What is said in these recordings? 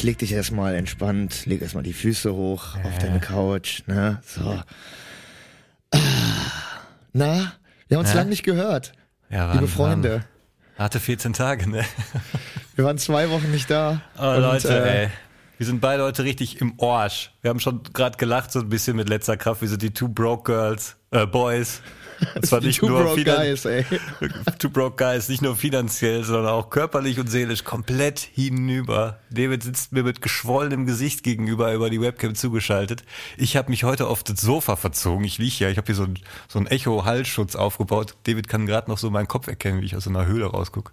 Jetzt leg dich erstmal entspannt, leg erstmal die Füße hoch auf deine Couch, ne? So. Ah. Na, wir haben uns Ja? lang nicht gehört, Ja, waren, liebe Freunde. Waren, harte 14 Tage, ne? Wir waren zwei Wochen nicht da. Oh, und, Leute, äh, ey. Wir sind beide heute richtig im Orsch. Wir haben schon gerade gelacht, so ein bisschen mit letzter Kraft. Wir sind die Two Broke Girls, äh, Boys. Zwar die nicht Two nur Broke Guys, ey. Two Broke Guys, nicht nur finanziell, sondern auch körperlich und seelisch komplett hinüber. David sitzt mir mit geschwollenem Gesicht gegenüber über die Webcam zugeschaltet. Ich habe mich heute auf das Sofa verzogen. Ich liege ja, ich habe hier so ein, so ein Echo-Hallschutz aufgebaut. David kann gerade noch so meinen Kopf erkennen, wie ich aus einer Höhle rausgucke.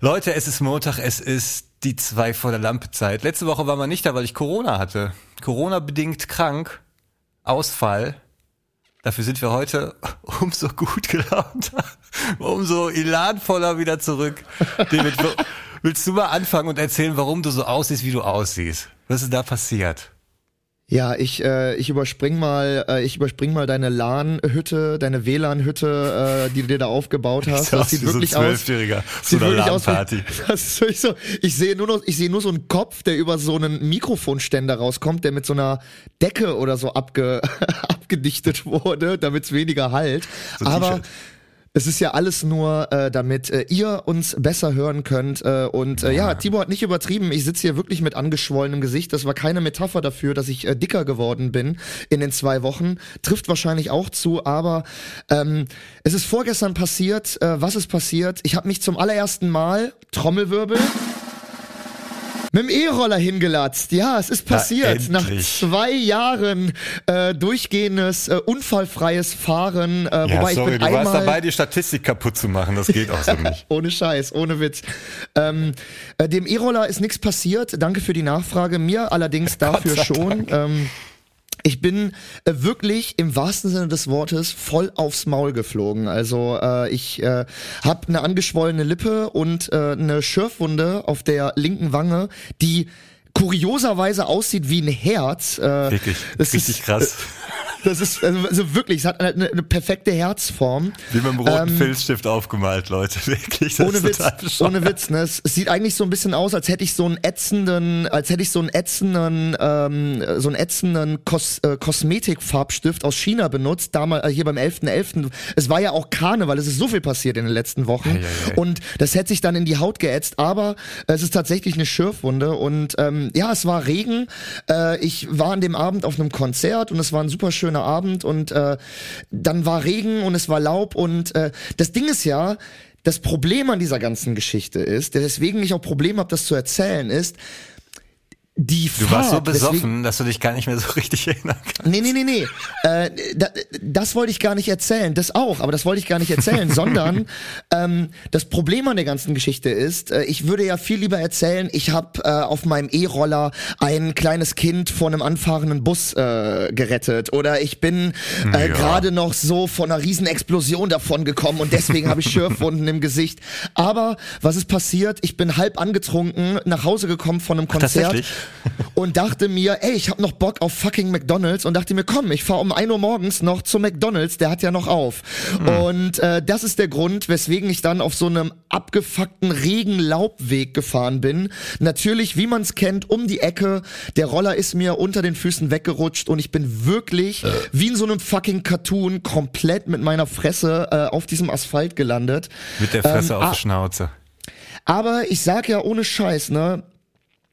Leute, es ist Montag, es ist die zwei vor der Lampe Zeit. Letzte Woche war man nicht da, weil ich Corona hatte. Corona bedingt krank. Ausfall. Dafür sind wir heute umso gut gelaunter, umso elanvoller wieder zurück. David, willst du mal anfangen und erzählen, warum du so aussiehst, wie du aussiehst? Was ist da passiert? Ja, ich, äh, ich überspring mal, äh, ich überspring mal deine LAN-Hütte, deine WLAN-Hütte, äh, die du dir da aufgebaut hast. Das sieht wirklich aus. Zwölfjähriger zu Sieht wirklich aus. LAN-Party. wie- Das ist wirklich so. Ich sehe nur noch, ich sehe nur so einen Kopf, der über so einen Mikrofonständer rauskommt, der mit so einer Decke oder so abge, abgedichtet wurde, damit es weniger halt. So Aber. Es ist ja alles nur, äh, damit äh, ihr uns besser hören könnt. Äh, und äh, ja, Tibor hat nicht übertrieben. Ich sitze hier wirklich mit angeschwollenem Gesicht. Das war keine Metapher dafür, dass ich äh, dicker geworden bin in den zwei Wochen. Trifft wahrscheinlich auch zu, aber ähm, es ist vorgestern passiert. Äh, was ist passiert? Ich habe mich zum allerersten Mal, Trommelwirbel, mit dem E-Roller hingelatzt. Ja, es ist passiert. Nach endlich. zwei Jahren äh, durchgehendes, äh, unfallfreies Fahren. Äh, Ja, wobei sorry, ich du bin warst einmal dabei, die Statistik kaputt zu machen. Das geht auch so nicht. ohne Scheiß, ohne Witz. Ähm, äh, dem E-Roller ist nichts passiert. Danke für die Nachfrage. Mir allerdings dafür schon. Ähm, ich bin äh, wirklich im wahrsten Sinne des Wortes voll aufs Maul geflogen. Also äh, ich äh, habe eine angeschwollene Lippe und äh, eine Schürfwunde auf der linken Wange, die kurioserweise aussieht wie ein Herz. Äh, Wirklich, das richtig ist, krass. Das ist also, also wirklich, es hat eine, eine perfekte Herzform. Wie mit einem roten Ähm, Filzstift aufgemalt, Leute. Wirklich, ohne Witz, ohne Witz, ne? Es, es sieht eigentlich so ein bisschen aus, als hätte ich so einen ätzenden, als hätte ich so einen ätzenden, ähm, so einen ätzenden Kos äh, Kosmetikfarbstift aus China benutzt, damals äh, hier beim 11.11. Es war ja auch Karneval, es ist so viel passiert in den letzten Wochen Ei, ei, ei. und das hätte sich dann in die Haut geätzt, aber es ist tatsächlich eine Schürfwunde und ähm, ja, es war Regen. Äh, ich war an dem Abend auf einem Konzert und es war ein super schöner Abend und äh, dann war Regen und es war Laub und äh, das Ding ist ja, das Problem an dieser ganzen Geschichte ist, weswegen ich auch Probleme habe, das zu erzählen, ist, die Du warst so Fahrt, besoffen, dass du dich gar nicht mehr so richtig erinnern kannst. Nee, nee, nee, nee. Äh, da, das wollte ich gar nicht erzählen. Das auch, aber das wollte ich gar nicht erzählen, sondern ähm, das Problem an der ganzen Geschichte ist, äh, ich würde ja viel lieber erzählen, ich habe äh, auf meinem E-Roller ein kleines Kind vor einem anfahrenden Bus äh, gerettet oder ich bin äh, Ja. gerade noch so von einer riesen Explosion davon gekommen und deswegen habe ich Schürfwunden im Gesicht. Aber was ist passiert? Ich bin halb angetrunken nach Hause gekommen von einem Konzert tatsächlich? Und dachte mir, ey, ich hab noch Bock auf fucking McDonald's und dachte mir, komm, ich fahr um 1 Uhr morgens noch zu McDonald's, der hat ja noch auf. Und äh, das ist der Grund, weswegen ich dann auf so einem abgefuckten Regenlaubweg gefahren bin. Natürlich, wie man es kennt, um die Ecke. Der Roller ist mir unter den Füßen weggerutscht und ich bin wirklich wie in so einem fucking Cartoon komplett mit meiner Fresse äh, auf diesem Asphalt gelandet. Mit der Fresse Ähm, auf ah, Schnauze. aber ich sag ja ohne Scheiß, ne?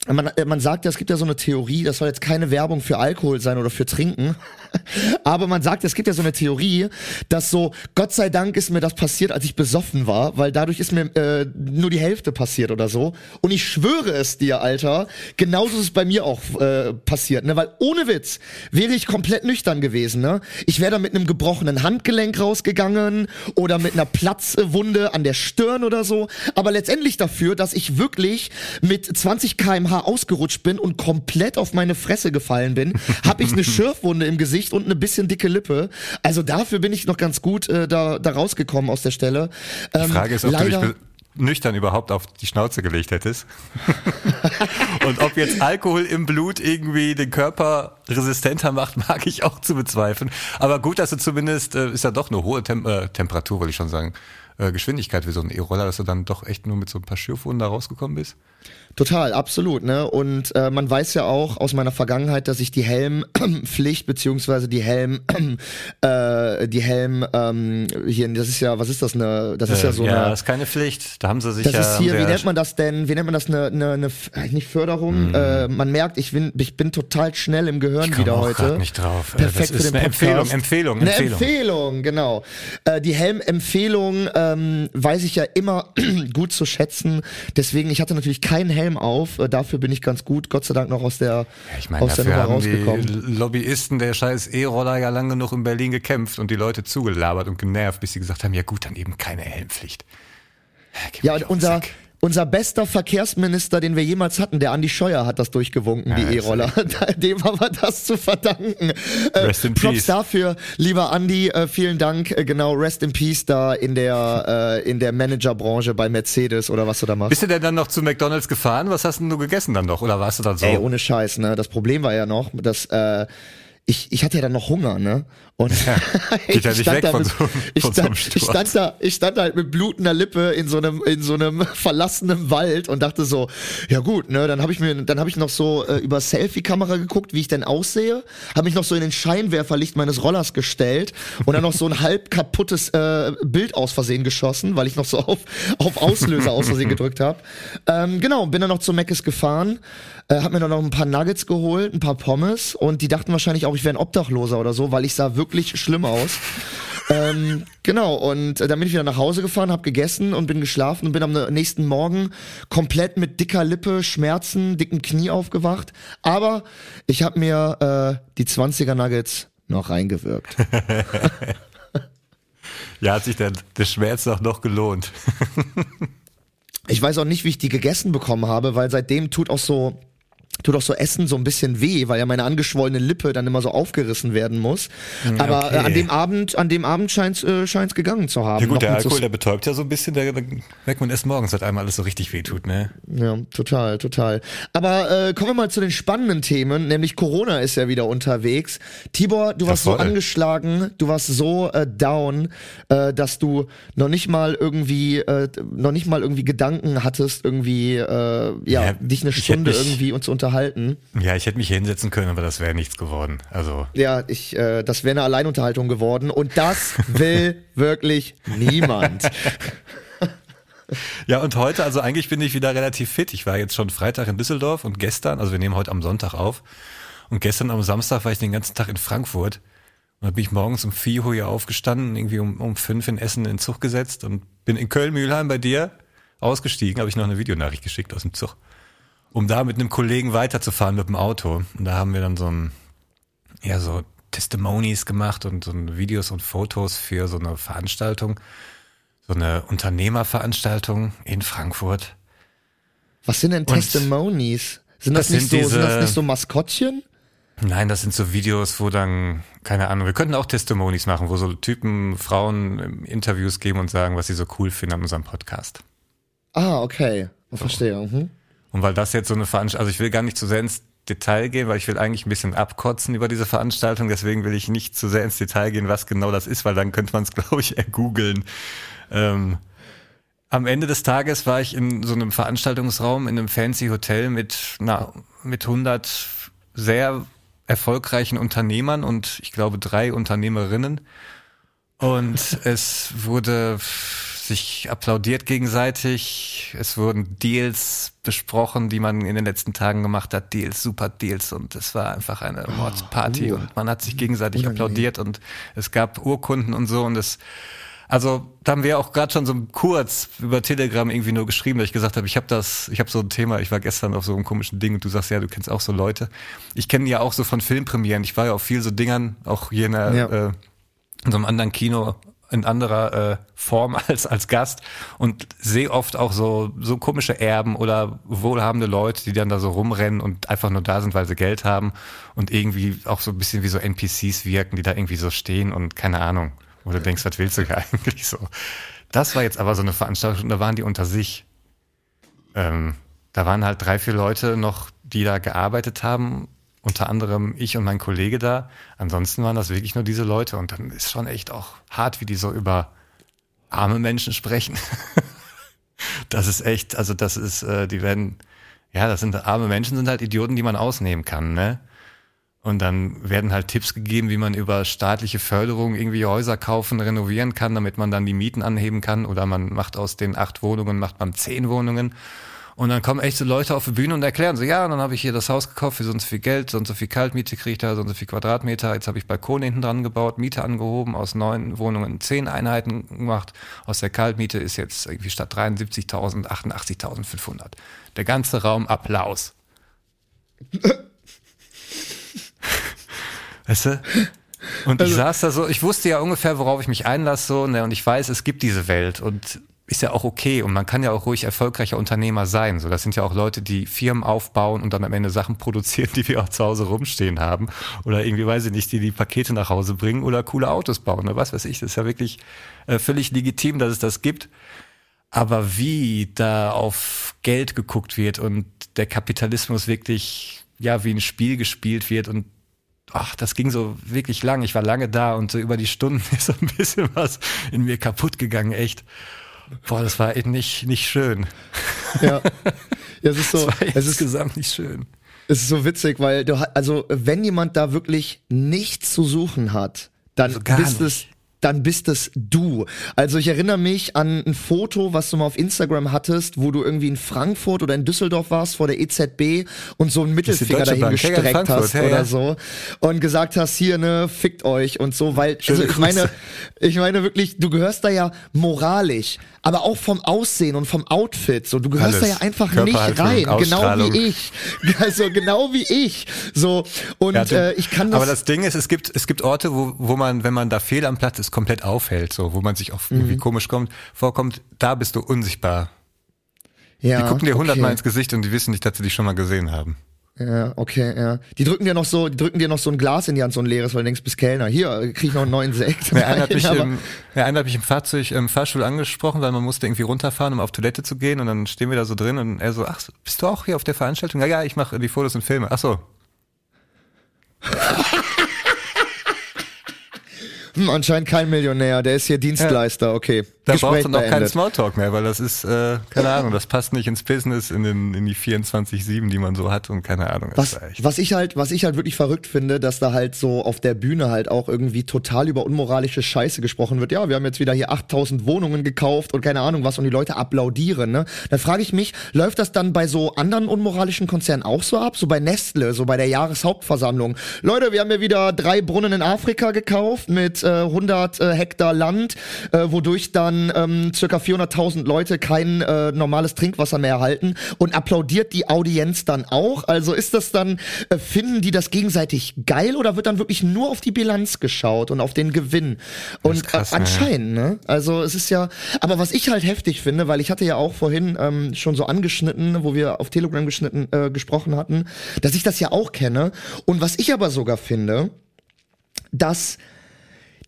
Man, äh, man sagt ja, es gibt ja so eine Theorie, das soll jetzt keine Werbung für Alkohol sein oder für Trinken, aber man sagt, es gibt ja so eine Theorie, dass so, Gott sei Dank ist mir das passiert, als ich besoffen war, weil dadurch ist mir äh, nur die Hälfte passiert oder so. Und ich schwöre es dir, Alter, genauso ist es bei mir auch äh, passiert, ne? Weil ohne Witz wäre ich komplett nüchtern gewesen, ne? Ich wäre da mit einem gebrochenen Handgelenk rausgegangen oder mit einer Platzwunde an der Stirn oder so. Aber letztendlich dafür, dass ich wirklich mit 20 kmh ausgerutscht bin und komplett auf meine Fresse gefallen bin, habe ich eine Schürfwunde im Gesicht und eine bisschen dicke Lippe. Also dafür bin ich noch ganz gut äh, da, da rausgekommen aus der Stelle. Die Ähm, Frage ist, ob leider, du dich nüchtern überhaupt auf die Schnauze gelegt hättest. Und ob jetzt Alkohol im Blut irgendwie den Körper resistenter macht, mag ich auch zu bezweifeln. Aber gut, dass du zumindest, äh, ist ja doch eine hohe Tem äh, Temperatur, wollte ich schon sagen, äh, Geschwindigkeit für so einen E-Roller, dass du dann doch echt nur mit so ein paar Schürfwunden da rausgekommen bist. Total, absolut, ne? Und äh, man weiß ja auch aus meiner Vergangenheit, dass ich die Helmpflicht beziehungsweise die Helm, äh, die Helm ähm, hier, das ist ja, was ist das eine? Das ist ja so ja, eine. das ist keine Pflicht. Da haben sie sich Das ja. ist hier, wie nennt man das denn? Wie nennt man das? Eine, eine, eine äh, nicht Förderung. Äh, man merkt, ich bin, ich bin total schnell im Gehirn Ich wieder auch heute. nicht drauf. Äh, Perfekt das für ist den eine Empfehlung, Podcast. Empfehlung, Eine Empfehlung. Empfehlung, genau. Äh, die Helmempfehlung ähm, weiß ich ja immer gut zu schätzen. Deswegen, ich hatte natürlich keinen Helm auf. Äh, dafür bin ich ganz gut, Gott sei Dank noch aus der, Ja, ich meine, aus der Nummer rausgekommen. Lobbyisten der scheiß E-Roller ja lang genug in Berlin gekämpft und die Leute zugelabert und genervt, bis sie gesagt haben, ja gut, dann eben keine Helmpflicht. Ja, und unser. Unser bester Verkehrsminister, den wir jemals hatten, der Andi Scheuer, hat das durchgewunken, Ja, die E-Roller. Dem haben wir das zu verdanken. Äh, Rest in Props peace. dafür, lieber Andi, äh, vielen Dank. Äh, genau, Rest in Peace da in der, in der Managerbranche bei Mercedes oder was du da machst. Bist du denn dann noch zu McDonalds gefahren? Was hast denn du gegessen dann noch? Oder warst du dann so? Ey, ohne Scheiß, ne? Das Problem war ja noch, dass äh, ich, ich hatte ja dann noch Hunger, ne? Und geht ja nicht weg da von mit, so- ich, von so stand, ich Sturz. stand da, ich stand halt mit blutender Lippe in so einem in so einem verlassenen Wald und dachte so, ja gut, ne, dann habe ich mir dann habe ich noch so äh, über Selfie Kamera geguckt, wie ich denn aussehe, habe mich noch so in den Scheinwerferlicht meines Rollers gestellt und dann noch so ein halb kaputtes äh, Bild aus Versehen geschossen, weil ich noch so auf auf Auslöser aus Versehen gedrückt habe. Ähm, genau, bin dann noch zu Meckes gefahren, äh, hab mir dann noch ein paar Nuggets geholt, ein paar Pommes und die dachten wahrscheinlich auch, ich wäre ein Obdachloser oder so, weil ich sah wirklich schlimm aus. ähm, genau, und äh, dann bin ich wieder nach Hause gefahren, hab gegessen und bin geschlafen und bin am nächsten Morgen komplett mit dicker Lippe, Schmerzen, dicken Knie aufgewacht. Aber ich habe mir äh, die 20er Nuggets noch reingewirkt. Ja, hat sich der, der Schmerz auch noch gelohnt. Ich weiß auch nicht, wie ich die gegessen bekommen habe, weil seitdem tut auch so tut auch so Essen so ein bisschen weh, weil ja meine angeschwollene Lippe dann immer so aufgerissen werden muss. Aber okay. äh, an dem Abend, an dem Abend scheint's äh, scheint's gegangen zu haben. Ja gut, Noch der so Alkohol, der betäubt ja so ein bisschen, der, merkt man erst morgens, hat einmal alles so richtig wehtut, ne? Ja, total, total. Aber äh, kommen wir mal zu den spannenden Themen, nämlich Corona ist ja wieder unterwegs. Tibor, du warst so voll. angeschlagen, du warst so äh, down, äh, dass du noch nicht mal irgendwie, äh, noch nicht mal irgendwie Gedanken hattest, irgendwie, äh, ja, Ja, dich eine Stunde irgendwie uns zu unterhalten. Ja, ich hätte mich hier hinsetzen können, aber das wäre nichts geworden. Also, Ja, ich, äh, das wäre eine Alleinunterhaltung geworden und das will wirklich niemand. Ja, und heute, also eigentlich bin ich wieder relativ fit. Ich war jetzt schon Freitag in Düsseldorf und gestern, also wir nehmen heute am Sonntag auf. Und gestern am Samstag war ich den ganzen Tag in Frankfurt. Und dann bin ich morgens um 4 Uhr hier aufgestanden, irgendwie um, um 5 in Essen in den Zug gesetzt und bin in Köln-Mühlheim bei dir ausgestiegen, habe ich noch eine Videonachricht geschickt aus dem Zug, um da mit einem Kollegen weiterzufahren mit dem Auto. Und da haben wir dann so ein, ja, so Testimonies gemacht und so ein Videos und Fotos für so eine Veranstaltung, so eine Unternehmerveranstaltung in Frankfurt. Was sind denn Testimonies? Sind das, Das nicht sind so, sind das diese- nicht so Maskottchen? Nein, das sind so Videos, wo dann, keine Ahnung, wir könnten auch Testimonies machen, wo so Typen, Frauen Interviews geben und sagen, was sie so cool finden an unserem Podcast. Ah, okay. Verstehe. Mhm. Und weil das jetzt so eine Veranstaltung, also ich will gar nicht zu sehr ins Detail gehen, weil ich will eigentlich ein bisschen abkotzen über diese Veranstaltung, deswegen will ich nicht zu sehr ins Detail gehen, was genau das ist, weil dann könnte man es, glaube ich, ergoogeln. Ähm, am Ende des Tages war ich in so einem Veranstaltungsraum in einem fancy Hotel mit, na, mit 100 sehr erfolgreichen Unternehmern und ich glaube drei Unternehmerinnen. Und es wurde sich applaudiert gegenseitig. Es wurden Deals besprochen, die man in den letzten Tagen gemacht hat. Deals, super Deals. Und es war einfach eine Mordsparty uh. und man hat sich gegenseitig Unangenehm. applaudiert und es gab Urkunden und so und es also da haben wir auch gerade schon so kurz über Telegram irgendwie nur geschrieben, dass ich gesagt habe, ich habe das, ich habe so ein Thema, ich war gestern auf so einem komischen Ding und du sagst ja, du kennst auch so Leute. Ich kenne ja auch so von Filmpremieren. Ich war ja auf viel so Dingern, auch hier in, der, Ja. äh, in so einem anderen Kino in anderer äh, Form als als Gast und sehe oft auch so so komische Erben oder wohlhabende Leute, die dann da so rumrennen und einfach nur da sind, weil sie Geld haben und irgendwie auch so ein bisschen wie so NPCs wirken, die da irgendwie so stehen und keine Ahnung, wo du denkst, was willst du hier eigentlich so? Das war jetzt aber so eine Veranstaltung, da waren die unter sich. Ähm, da waren halt drei, vier Leute noch, die da gearbeitet haben unter anderem ich und mein Kollege da. Ansonsten waren das wirklich nur diese Leute und dann ist schon echt auch hart, wie die so über arme Menschen sprechen. das ist echt, also das ist, äh, die werden, ja, das sind arme Menschen, sind halt Idioten, die man ausnehmen kann, ne? Und dann werden halt Tipps gegeben, wie man über staatliche Förderung irgendwie Häuser kaufen, renovieren kann, damit man dann die Mieten anheben kann. Oder man macht aus den acht Wohnungen, macht man zehn Wohnungen. Und dann kommen echt so Leute auf die Bühne und erklären so, ja, dann habe ich hier das Haus gekauft für so und so viel Geld, so und so viel Kaltmiete kriege ich da, so und so viel Quadratmeter. Jetzt habe ich Balkone hinten dran gebaut, Miete angehoben, aus neun Wohnungen zehn Einheiten gemacht. Aus der Kaltmiete ist jetzt irgendwie statt 73.000 88.500. Der ganze Raum Applaus. Weißt du? Und ich also, saß da so, ich wusste ja ungefähr, worauf ich mich einlasse, so, ne, und ich weiß, es gibt diese Welt und ist ja auch okay und man kann ja auch ruhig erfolgreicher Unternehmer sein. So, das sind ja auch Leute, die Firmen aufbauen und dann am Ende Sachen produzieren, die wir auch zu Hause rumstehen haben oder irgendwie weiß ich nicht, die die Pakete nach Hause bringen oder coole Autos bauen oder was weiß ich. Das ist ja wirklich äh, völlig legitim, dass es das gibt. Aber wie da auf Geld geguckt wird und der Kapitalismus wirklich ja wie ein Spiel gespielt wird und ach, das ging so wirklich lang. Ich war lange da und so über die Stunden ist so ein bisschen was in mir kaputt gegangen, echt. Boah, das war echt nicht, nicht schön. Ja. ja es ist so, es ist insgesamt nicht schön. Es ist so witzig, weil du, also, wenn jemand da wirklich nichts zu suchen hat, dann also bist nicht. es dann bist es du. Also ich erinnere mich an ein Foto, was du mal auf Instagram hattest, wo du irgendwie in Frankfurt oder in Düsseldorf warst vor der EZB und so einen Mittelfinger dahin Bank. gestreckt hast ja, oder ja. so und gesagt hast, hier ne, fickt euch und so, weil also ich meine, ich meine wirklich, du gehörst da ja moralisch, aber auch vom Aussehen und vom Outfit, so du gehörst Alles. da ja einfach nicht rein, genau wie ich, also genau wie ich, so und ja, du, äh, ich kann das. Aber das Ding ist, es gibt es gibt Orte, wo wo man, wenn man da fehl am Platz ist, komplett aufhält, so, wo man sich auch mhm. irgendwie komisch kommt, vorkommt, da bist du unsichtbar. Ja, die gucken dir hundertmal okay. ins Gesicht und die wissen nicht, dass sie dich schon mal gesehen haben. Ja, okay, ja. Die drücken dir noch so, die drücken dir noch so ein Glas in die Hand, so ein leeres, weil du denkst, bis Kellner, hier, krieg ich noch einen neuen Sekt. Ja, einer, hat mich im, ja, einer hat mich im Fahrzeug, im Fahrstuhl angesprochen, weil man musste irgendwie runterfahren, um auf Toilette zu gehen und dann stehen wir da so drin und er so, ach, bist du auch hier auf der Veranstaltung? Ja, ja, ich mache die Fotos und Filme. Ach so. Hm, anscheinend kein Millionär, der ist hier Dienstleister, okay. Da Gespräch brauchst du noch keinen Smalltalk mehr, weil das ist, äh, keine Ahnung, das passt nicht ins Business, in, den, in die 24-7, die man so hat und keine Ahnung. Was, was ich halt, was ich halt wirklich verrückt finde, dass da halt so auf der Bühne halt auch irgendwie total über unmoralische Scheiße gesprochen wird. Ja, wir haben jetzt wieder hier 8000 Wohnungen gekauft und keine Ahnung was und die Leute applaudieren, ne? Dann frage ich mich, läuft das dann bei so anderen unmoralischen Konzernen auch so ab? So bei Nestle, so bei der Jahreshauptversammlung. Leute, wir haben ja wieder drei Brunnen in Afrika gekauft mit äh, 100 äh, Hektar Land, äh, wodurch dann ähm, circa 400.000 Leute kein äh, normales Trinkwasser mehr erhalten und applaudiert die Audienz dann auch? Also ist das dann, äh, finden die das gegenseitig geil oder wird dann wirklich nur auf die Bilanz geschaut und auf den Gewinn? Und krass, äh, anscheinend, ne? Also es ist ja, aber was ich halt heftig finde, weil ich hatte ja auch vorhin ähm, schon so angeschnitten, wo wir auf Telegram geschnitten, äh, gesprochen hatten, dass ich das ja auch kenne. Und was ich aber sogar finde, dass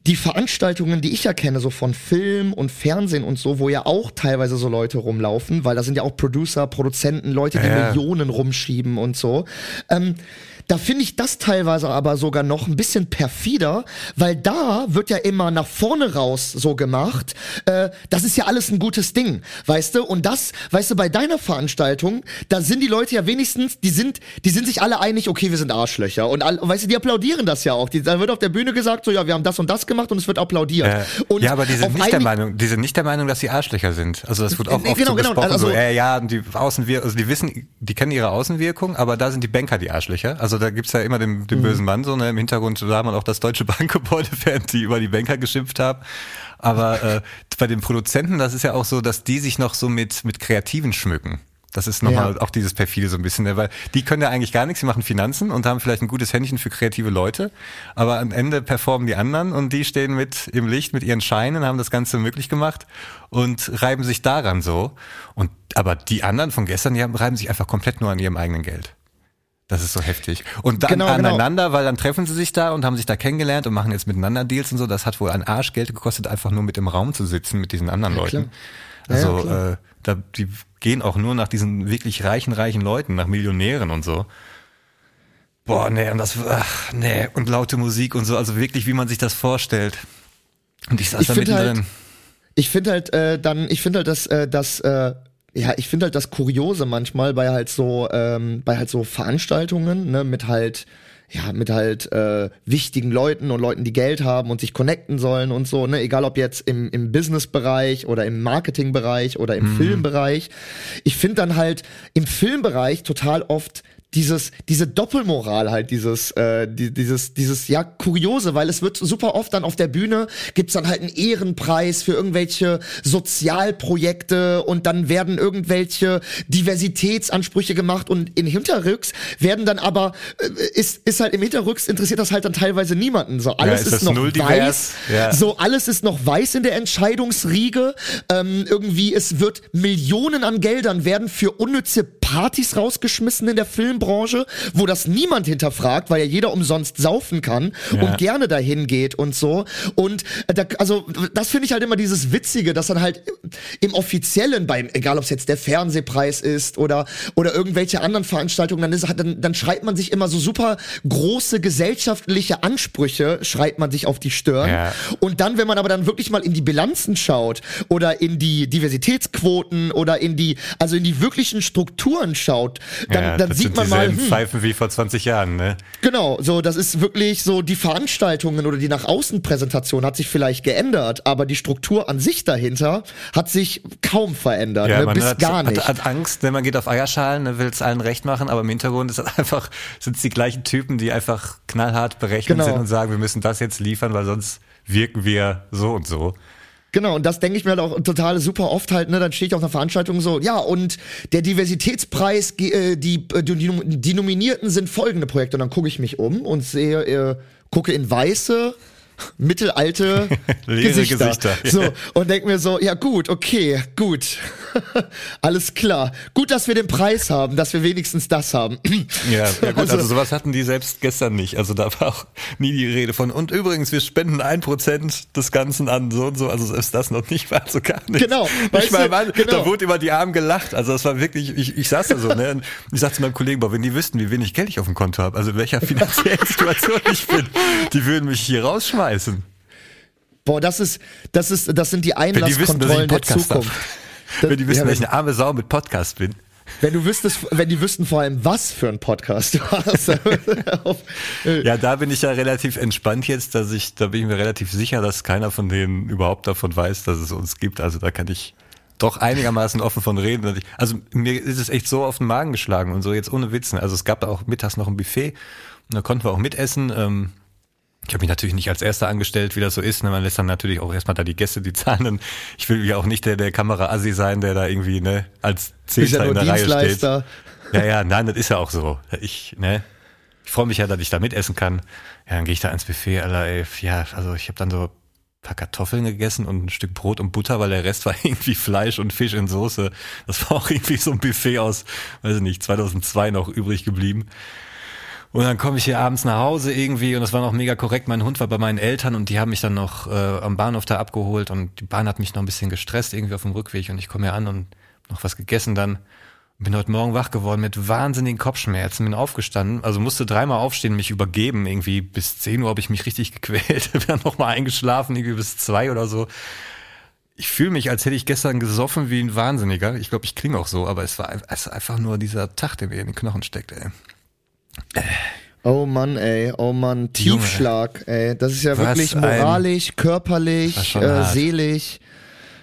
die Veranstaltungen, die ich ja kenne, so von Film und Fernsehen und so, wo ja auch teilweise so Leute rumlaufen, weil da sind ja auch Producer, Produzenten, Leute, die ja. Millionen rumschieben und so. Ähm, da finde ich das teilweise aber sogar noch ein bisschen perfider, weil da wird ja immer nach vorne raus so gemacht, äh, das ist ja alles ein gutes Ding, weißt du? Und das, weißt du, bei deiner Veranstaltung, da sind die Leute ja wenigstens, die sind, die sind sich alle einig, okay, wir sind Arschlöcher. Und all, weißt du, die applaudieren das ja auch. Die, da wird auf der Bühne gesagt, so ja, wir haben das und das gemacht und es wird applaudiert. Äh, und ja, aber die sind nicht der Meinung, die sind nicht der Meinung, dass sie Arschlöcher sind. Also das wird auch oft genau, so genau, besprochen, also, so, äh, ja, die Außenwirkung, also die wissen, die kennen ihre Außenwirkung, aber da sind die Banker die Arschlöcher. Also da gibt's ja immer den, den mhm. bösen Mann, so ne, im Hintergrund sah man auch das deutsche Bankgebäude, während die über die Banker geschimpft haben. Aber äh, bei den Produzenten, das ist ja auch so, dass die sich noch so mit, mit Kreativen schmücken. Das ist nochmal ja. auch dieses perfide so ein bisschen, ne? weil die können ja eigentlich gar nichts, sie machen Finanzen und haben vielleicht ein gutes Händchen für kreative Leute, aber am Ende performen die anderen und die stehen mit im Licht mit ihren Scheinen, haben das Ganze möglich gemacht und reiben sich daran so. Und aber die anderen von gestern, die reiben sich einfach komplett nur an ihrem eigenen Geld. Das ist so heftig. Und dann genau, genau. aneinander, genau. weil dann treffen sie sich da und haben sich da kennengelernt und machen jetzt miteinander Deals und so. Das hat wohl ein Arsch Geld gekostet, einfach nur mit im Raum zu sitzen mit diesen anderen ja, Leuten. Also ja, äh, da, die gehen auch nur nach diesen wirklich reichen, reichen Leuten, nach Millionären und so. Boah, nee, und das, ach, nee, und laute Musik und so, also wirklich, wie man sich das vorstellt. Und ich saß Ich da mittendrin. halt, ich finde halt äh, dann, ich finde halt, dass äh, das äh, ja, ich finde halt das Kuriose manchmal bei halt so, ähm, bei halt so Veranstaltungen, ne, mit halt, ja, mit halt äh, wichtigen Leuten und Leuten, die Geld haben und sich connecten sollen und so, ne, egal ob jetzt im, im Business-Bereich oder im Marketing-Bereich oder im Filmbereich. Ich finde dann halt im Filmbereich total oft dieses, diese Doppelmoral halt, dieses, äh, die, dieses, dieses, ja, Kuriose, weil es wird super oft dann auf der Bühne, gibt's dann halt einen Ehrenpreis für irgendwelche Sozialprojekte und dann werden irgendwelche Diversitätsansprüche gemacht und in Hinterrücks werden dann aber, äh, ist, ist halt im Hinterrücks interessiert das halt dann teilweise niemanden. So, alles ist ist, das noch weiß, divers? Ja. so alles ist noch weiß in der Entscheidungsriege. Ähm, irgendwie, es wird Millionen an Geldern werden für unnütze Partys rausgeschmissen in der Filmbranche, wo das niemand hinterfragt, weil ja jeder umsonst saufen kann Ja. und gerne dahin geht und so. Und äh, da, also das finde ich halt immer dieses Witzige, dass dann halt im offiziellen, beim, egal ob es jetzt der Fernsehpreis ist oder oder irgendwelche anderen Veranstaltungen, dann ist dann, dann schreibt man sich immer so super große gesellschaftliche Ansprüche, schreibt man sich auf die Stirn. Ja. Und dann, wenn man aber dann wirklich mal in die Bilanzen schaut oder in die Diversitätsquoten oder in die, also in die wirklichen Strukturen schaut, dann, ja, dann sieht man mal, hm, Pfeifen wie vor 20 Jahren, ne? genau, so, das ist wirklich so, die Veranstaltungen oder die nach außen Präsentation hat sich vielleicht geändert, aber die Struktur an sich dahinter hat sich kaum verändert, ne, bis hat, gar nicht. Hat, hat Angst, wenn man geht auf Eierschalen, ne, will es allen recht machen, aber im Hintergrund ist das einfach, sind es die gleichen Typen, die einfach knallhart berechnet Genau. sind und sagen, wir müssen das jetzt liefern, weil sonst wirken wir so und so. Genau, und das denke ich mir halt auch total super oft halt, ne, dann stehe ich auf einer Veranstaltung so, ja, und der Diversitätspreis, äh, die, äh, die, die Nominierten sind folgende Projekte. Und dann gucke ich mich um und sehe, äh, gucke in weiße, mittelalte Gesichter. Gesichter. So, und denke mir so, ja gut, okay, gut. Alles klar. Gut, dass wir den Preis haben, dass wir wenigstens das haben. Ja, ja gut, also, Also- sowas hatten die selbst gestern nicht. Also da war auch nie die Rede von. Und übrigens, wir spenden ein Prozent des Ganzen an so und so. Also selbst das noch nicht war so gar nicht. Genau, Nicht mal, du, genau. Da wurde über die Arme gelacht. Also das war wirklich, ich, ich saß da so, ne? Und ich sagte zu meinem Kollegen, boah, wenn die wüssten, wie wenig Geld ich auf dem Konto habe, also in welcher finanziellen Situation ich bin, die würden mich hier rausschmeißen. Boah, das ist, das ist, das sind die Wenn Einlasskontrollen der. Zukunft. Wenn die wissen, Ja, dass ich eine arme Sau mit Podcast bin. Wenn du wüsstest, wenn die wüssten vor allem, was für ein Podcast du hast. Ja, da bin ich ja relativ entspannt jetzt, dass ich, da bin ich mir relativ sicher, dass keiner von denen überhaupt davon weiß, dass es uns gibt. Also da kann ich doch einigermaßen offen von reden. Also mir ist es echt so auf den Magen geschlagen und so jetzt ohne Witzen. Also es gab auch mittags noch ein Buffet und da konnten wir auch mitessen. Ähm, ich habe mich natürlich nicht als Erster angestellt, wie das so ist. Ne? Man lässt dann natürlich auch erstmal da die Gäste, die zahlen. Ich will ja auch nicht der, der Kamera-Assi sein, der da irgendwie ne, als ja Zehnter nur in der Reihe steht. Ja, ja, nein, das ist ja auch so. Ich, ne, ich freue mich ja, dass ich da mitessen kann. Ja, dann gehe ich da ins Buffet, Alter, ey, ja, also ich habe dann so ein paar Kartoffeln gegessen und ein Stück Brot und Butter, weil der Rest war irgendwie Fleisch und Fisch in Soße. Das war auch irgendwie so ein Buffet aus, weiß ich nicht, 2002 noch übrig geblieben. Und dann komme ich hier abends nach Hause irgendwie und das war noch mega korrekt. Mein Hund war bei meinen Eltern und die haben mich dann noch äh, am Bahnhof da abgeholt und die Bahn hat mich noch ein bisschen gestresst irgendwie auf dem Rückweg und ich komme hier an und noch was gegessen dann. Bin heute Morgen wach geworden mit wahnsinnigen Kopfschmerzen, bin aufgestanden, also musste dreimal aufstehen, mich übergeben. Irgendwie bis 10 Uhr habe ich mich richtig gequält, bin dann nochmal eingeschlafen, irgendwie bis zwei oder so. Ich fühle mich, als hätte ich gestern gesoffen wie ein Wahnsinniger. Ich glaube, ich klinge auch so, aber es war es ist einfach nur dieser Tag, der mir in den Knochen steckt, ey. Oh Mann, ey, oh Mann, Junge. Tiefschlag, ey. Das ist ja Was wirklich moralisch, körperlich, äh, seelisch.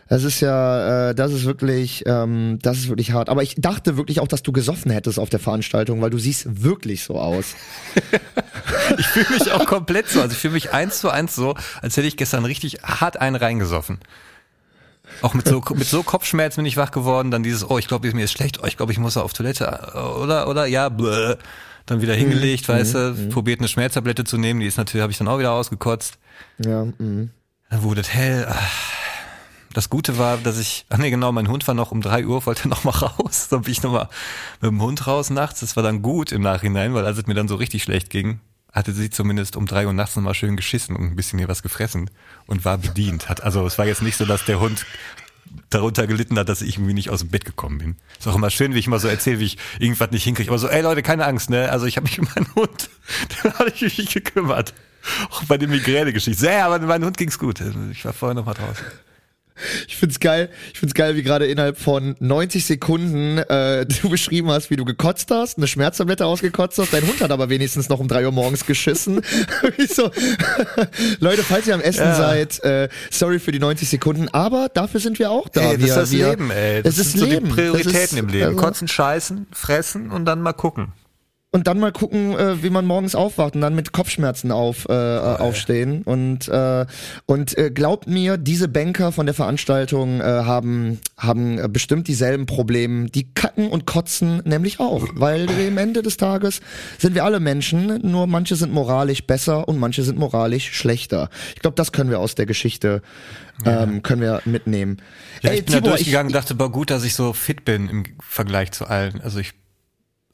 Das ist ja, äh, das ist wirklich, ähm, das ist wirklich hart. Aber ich dachte wirklich auch, dass du gesoffen hättest auf der Veranstaltung, weil du siehst wirklich so aus. Ich fühle mich auch komplett so. Also ich fühle mich eins zu eins so, als hätte ich gestern richtig hart einen reingesoffen. Auch mit so, mit so Kopfschmerzen bin ich wach geworden. Dann dieses, oh, ich glaube, mir ist schlecht. Oh, ich glaube, ich muss auf Toilette. Oder, oder, ja, bläh. Dann wieder hingelegt, weißt du, probiert eine Schmerztablette zu nehmen. Die ist natürlich, habe ich dann auch wieder ausgekotzt. Ja, mhm. Dann wurde es hell. Das Gute war, dass ich, ach nee, genau, mein Hund war noch um drei Uhr, wollte noch mal raus. Dann bin ich noch mal mit dem Hund raus nachts. Das war dann gut im Nachhinein, weil als es mir dann so richtig schlecht ging, hatte sie zumindest um drei Uhr nachts noch mal schön geschissen und ein bisschen hier was gefressen und war bedient. Hat, also es war jetzt nicht so, dass der Hund darunter gelitten hat, dass ich irgendwie nicht aus dem Bett gekommen bin. Ist auch immer schön, wie ich immer so erzähle, wie ich irgendwas nicht hinkriege. Aber so, ey Leute, keine Angst, ne? Also ich habe mich um meinen Hund, da habe ich mich gekümmert. Auch bei der Migräne-Geschichte. Ja, aber meinem Hund ging's gut. Ich war vorher noch mal draußen. Ich find's geil, ich find's geil, wie gerade innerhalb von 90 Sekunden äh, du beschrieben hast, wie du gekotzt hast, eine Schmerztablette ausgekotzt hast, dein Hund hat aber wenigstens noch um drei Uhr morgens geschissen. so, Leute, falls ihr am Essen ja. seid, äh, sorry für die 90 Sekunden, aber dafür sind wir auch da. Ey, das wir, ist das wir, Leben, ey. Das, das ist sind Leben. so die Prioritäten ist, im Leben. Also, Kotzen, scheißen, fressen und dann mal gucken und dann mal gucken, äh, wie man morgens aufwacht und dann mit Kopfschmerzen auf, äh, oh, aufstehen. Und, äh, und äh, glaubt mir, diese Banker von der Veranstaltung äh, haben, haben bestimmt dieselben Probleme. Die kacken und kotzen nämlich auch, weil am Ende des Tages sind wir alle Menschen, nur manche sind moralisch besser und manche sind moralisch schlechter. Ich glaube, das können wir aus der Geschichte ähm, können wir mitnehmen. Ja, Ey, ich bin Tibor, da durchgegangen ich, dachte, war gut, dass ich so fit bin im Vergleich zu allen. Also ich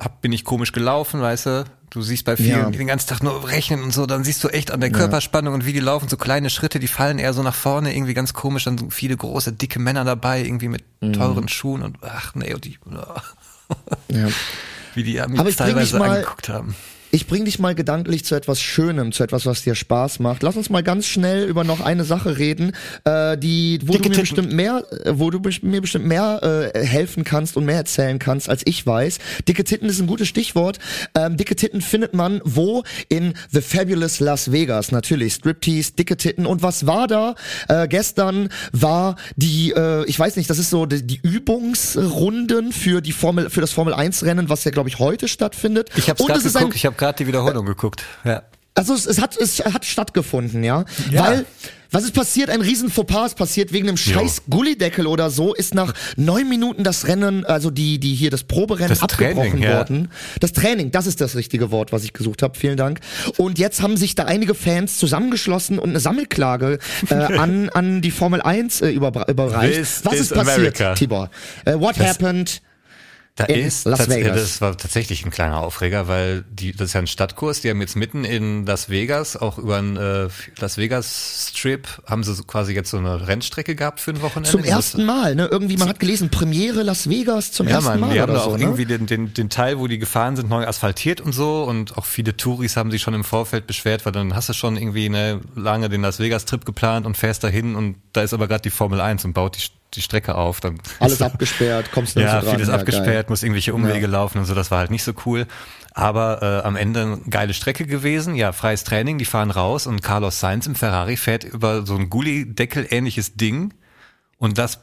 hab, bin ich komisch gelaufen, weißt du? Du siehst bei vielen, ja. die den ganzen Tag nur rechnen und so, dann siehst du echt an der Körperspannung und wie die laufen, so kleine Schritte, die fallen eher so nach vorne, irgendwie ganz komisch, dann so viele große, dicke Männer dabei, irgendwie mit mhm. teuren Schuhen und ach nee, und die, oh. ja. wie die mich teilweise angeguckt haben. Ich bring dich mal gedanklich zu etwas Schönem, zu etwas, was dir Spaß macht. Lass uns mal ganz schnell über noch eine Sache reden, äh, die, wo Dicke du mir Titten. bestimmt mehr, äh, wo du mir bestimmt mehr äh, helfen kannst und mehr erzählen kannst, als ich weiß. Dicke Titten ist ein gutes Stichwort. Ähm, dicke Titten findet man wo? In The Fabulous Las Vegas. Natürlich Striptease, dicke Titten. Und was war da? Äh, gestern war die, äh, ich weiß nicht, das ist so die, die Übungsrunden für die Formel, für das Formel 1 Rennen, was ja glaube ich heute stattfindet. Ich habe es geguckt. Ich habe gerade die Wiederholung geguckt. Ja. Also es, es, hat es hat stattgefunden, ja, ja. weil was ist passiert? Ein riesen Fauxpas ist passiert wegen einem scheiß Gullideckel oder so. Ist nach neun Minuten das Rennen, also die die hier das Proberennen das abgebrochen Training, worden. Ja. Das Training, das ist das richtige Wort, was ich gesucht habe. Vielen Dank. Und jetzt haben sich da einige Fans zusammengeschlossen und eine Sammelklage äh, an an die Formel 1 äh, über, überreicht. This was ist passiert, America. Tibor? Uh, what das happened? Da ist Las Vegas. Das war tatsächlich ein kleiner Aufreger, weil die, das ist ja ein Stadtkurs, die haben jetzt mitten in Las Vegas, auch über einen äh, Las Vegas Strip, haben sie so quasi jetzt so eine Rennstrecke gehabt für ein Wochenende. Zum ersten Mal, ne? Irgendwie, man hat gelesen, Premiere Las Vegas zum ja, ersten Mann, Mal. Die haben da auch so, irgendwie ne? den, den, den Teil, wo die gefahren sind, neu asphaltiert und so und auch viele Touris haben sich schon im Vorfeld beschwert, weil dann hast du schon irgendwie ne, lange den Las Vegas Trip geplant und fährst dahin und da ist aber gerade die Formel 1 und baut die die Strecke auf. Dann Alles abgesperrt, kommst du Ja, so vieles ja, abgesperrt, geil. muss irgendwelche Umwege ja. laufen und so, das war halt nicht so cool. Aber äh, am Ende eine geile Strecke gewesen, ja, freies Training, die fahren raus und Carlos Sainz im Ferrari fährt über so ein Gullideckel ähnliches Ding und das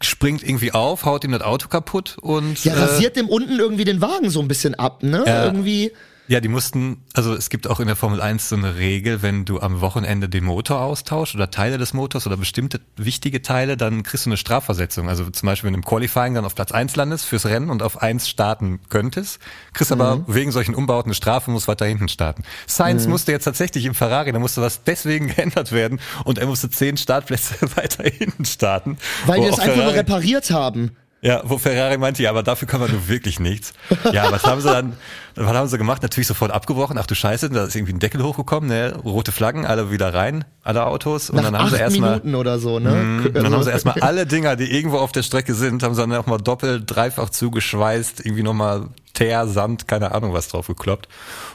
springt irgendwie auf, haut ihm das Auto kaputt und ja, rasiert äh, dem unten irgendwie den Wagen so ein bisschen ab, ne? Äh, irgendwie ja, die mussten, also es gibt auch in der Formel 1 so eine Regel, wenn du am Wochenende den Motor austauschst oder Teile des Motors oder bestimmte wichtige Teile, dann kriegst du eine Strafversetzung. Also zum Beispiel, wenn du im Qualifying dann auf Platz 1 landest fürs Rennen und auf 1 starten könntest, kriegst mhm. aber wegen solchen Umbauten eine Strafe und musst weiter hinten starten. Science mhm. musste jetzt tatsächlich im Ferrari, da musste was deswegen geändert werden und er musste 10 Startplätze weiter hinten starten. Weil die das einfach nur repariert haben. Ja, wo Ferrari meinte, ja, aber dafür kann man nur wirklich nichts. Ja, was haben sie dann, was haben sie gemacht? Natürlich sofort abgebrochen. Ach du Scheiße, da ist irgendwie ein Deckel hochgekommen, ne? Rote Flaggen, alle wieder rein, alle Autos. Und Nach dann haben sie erstmal. Minuten oder so, ne? Mh, und dann haben sie erstmal alle Dinger, die irgendwo auf der Strecke sind, haben sie dann nochmal doppelt, dreifach zugeschweißt, irgendwie nochmal Teer, Sand, keine Ahnung was drauf gekloppt.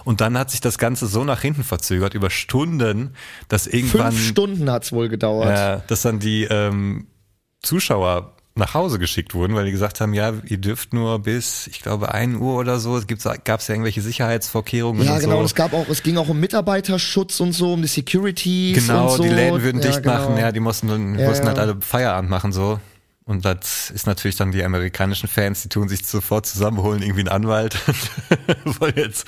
Und dann hat sich das Ganze so nach hinten verzögert, über Stunden, dass irgendwann. Fünf Stunden hat's wohl gedauert. Ja, dass dann die ähm, Zuschauer nach Hause geschickt wurden, weil die gesagt haben, ja, ihr dürft nur bis, ich glaube, ein Uhr oder so. Gab es ja irgendwelche Sicherheitsvorkehrungen? Ja, genau. So. Es gab auch, es ging auch um Mitarbeiterschutz und so, um die Security. Genau, und so. die Läden würden ja, dicht genau. machen. Ja, die mussten, ja, mussten halt alle Feierabend machen so. Und das ist natürlich dann die amerikanischen Fans, die tun sich sofort zusammenholen, irgendwie einen Anwalt. Wollen jetzt,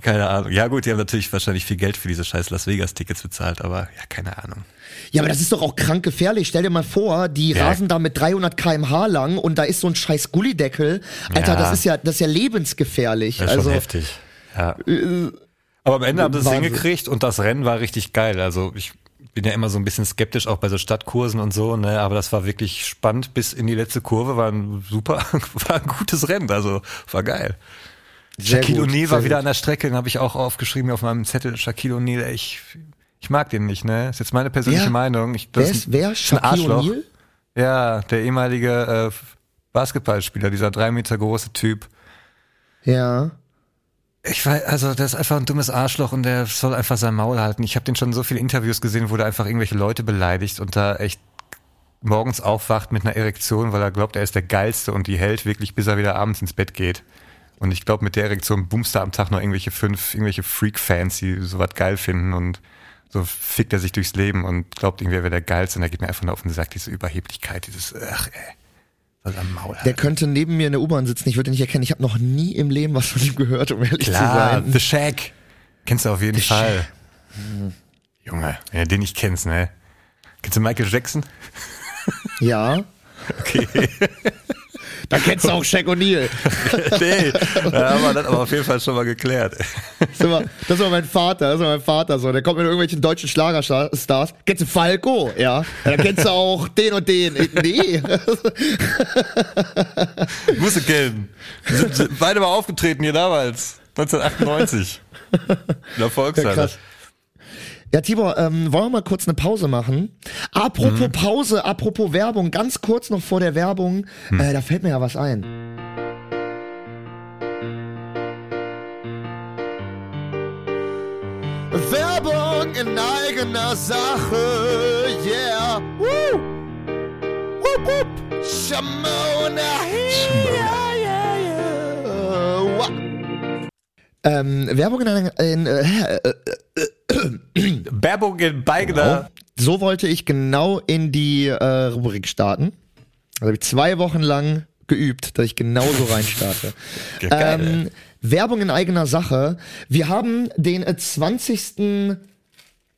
keine Ahnung. Ja gut, die haben natürlich wahrscheinlich viel Geld für diese scheiß Las Vegas Tickets bezahlt, aber ja, keine Ahnung. Ja, aber das ist doch auch krank gefährlich. Stell dir mal vor, die ja. rasen da mit 300 kmh lang und da ist so ein scheiß Gullideckel. Alter, ja. das ist ja, das ist ja lebensgefährlich. Das ist also, schon heftig. Ja. Äh, aber am Ende haben sie es hingekriegt und das Rennen war richtig geil. Also ich bin ja immer so ein bisschen skeptisch, auch bei so Stadtkursen und so, ne, aber das war wirklich spannend bis in die letzte Kurve, war ein super, war ein gutes Rennen, also war geil. Shaquille O'Neal war wieder gut. an der Strecke, den habe ich auch aufgeschrieben auf meinem Zettel. Shaquille O'Neal, ich, ich mag den nicht, ne? Ist jetzt meine persönliche wer, Meinung. Ich, das wer ist, wer? Shaquille O'Neal? Ja, der ehemalige äh, Basketballspieler, dieser drei Meter große Typ. Ja. Ich weiß, also der ist einfach ein dummes Arschloch und der soll einfach sein Maul halten. Ich habe den schon so viele Interviews gesehen, wo der einfach irgendwelche Leute beleidigt und da echt morgens aufwacht mit einer Erektion, weil er glaubt, er ist der Geilste und die hält wirklich, bis er wieder abends ins Bett geht. Und ich glaube, mit der Erektion boomst er am Tag noch irgendwelche fünf, irgendwelche Freak-Fans, die sowas geil finden und so fickt er sich durchs Leben und glaubt irgendwie, er wäre der Geilste und er geht mir einfach nur auf den Sack, diese Überheblichkeit, dieses, ach ey. Maul Der könnte neben mir in der U-Bahn sitzen, ich würde ihn nicht erkennen. Ich habe noch nie im Leben was von ihm gehört, um ehrlich Klar, zu sein. The Shack. Kennst du auf jeden The Fall. Junge, wenn du den nicht kennst, ne? Kennst du Michael Jackson? Ja. Okay. Da kennst du auch Shaq O'Neal. nee, da haben wir das aber auf jeden Fall schon mal geklärt. Das war, das war mein Vater, das war mein Vater so. Der kommt mit irgendwelchen deutschen Schlagerstars. Kennst du Falco? Ja. dann kennst du auch den und den. Ich, Nee. Musst du kennen. Sind, sind beide mal aufgetreten hier damals. 1998. In der Volkshalle. Ja. Ja, Tibor, ähm, wollen wir mal kurz eine Pause machen? Apropos Pause, apropos Werbung, ganz kurz noch vor der Werbung, äh, da fällt mir ja was ein. Werbung in eigener Sache, yeah. Woo! Wupp, wupp. Shamona, yeah, Ähm, Werbung in, einer- in äh, äh, Werbung in Beigner. So wollte ich genau in die äh, Rubrik starten. Also habe ich zwei Wochen lang geübt, dass ich genau so reinstarte. Geil, ähm, Werbung in eigener Sache. Wir haben den äh, 20.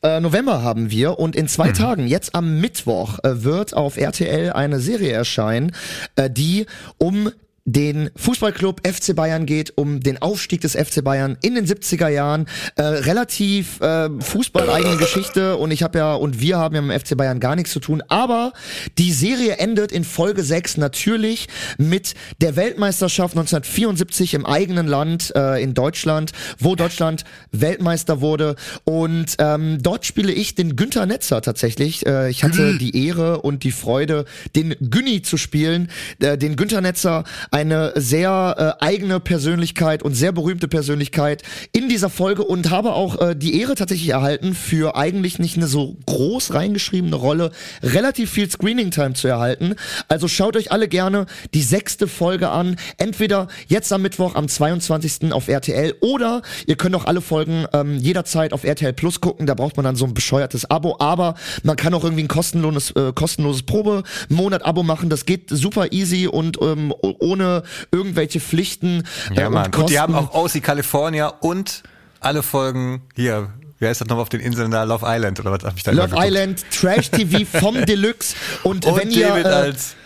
äh, November haben wir und in zwei Tagen, jetzt am Mittwoch, äh, wird auf RTL eine Serie erscheinen, äh, die um den Fußballclub FC Bayern geht, um den Aufstieg des FC Bayern in den 70er Jahren. Äh, relativ äh, fußballeigene Geschichte. Und ich habe ja und wir haben ja mit dem FC Bayern gar nichts zu tun, aber die Serie endet in Folge 6 natürlich mit der Weltmeisterschaft 1974 im eigenen Land äh, in Deutschland, wo Deutschland Weltmeister wurde. Und ähm, dort spiele ich den Günther Netzer tatsächlich. Äh, ich hatte die Ehre und die Freude, den Günni zu spielen, äh, den Günther Netzer, eine sehr äh, eigene Persönlichkeit und sehr berühmte Persönlichkeit in dieser Folge und habe auch äh, die Ehre tatsächlich erhalten, für eigentlich nicht eine so groß reingeschriebene Rolle relativ viel Screening-Time zu erhalten. Also schaut euch alle gerne die sechste Folge an, entweder jetzt am Mittwoch am 22. auf RTL oder ihr könnt auch alle Folgen ähm, jederzeit auf RTL Plus gucken, da braucht man dann so ein bescheuertes Abo, aber man kann auch irgendwie ein kostenloses, äh, kostenloses Probe-Monat-Abo machen, das geht super easy und ähm, o- ohne irgendwelche Pflichten äh, Ja, Mann. und Und die haben auch OC California und alle Folgen hier. Wie heißt das noch auf den Inseln da? Love Island oder was hab ich da Love? Island, Trash TV vom Deluxe und, Und wenn ihr David äh, als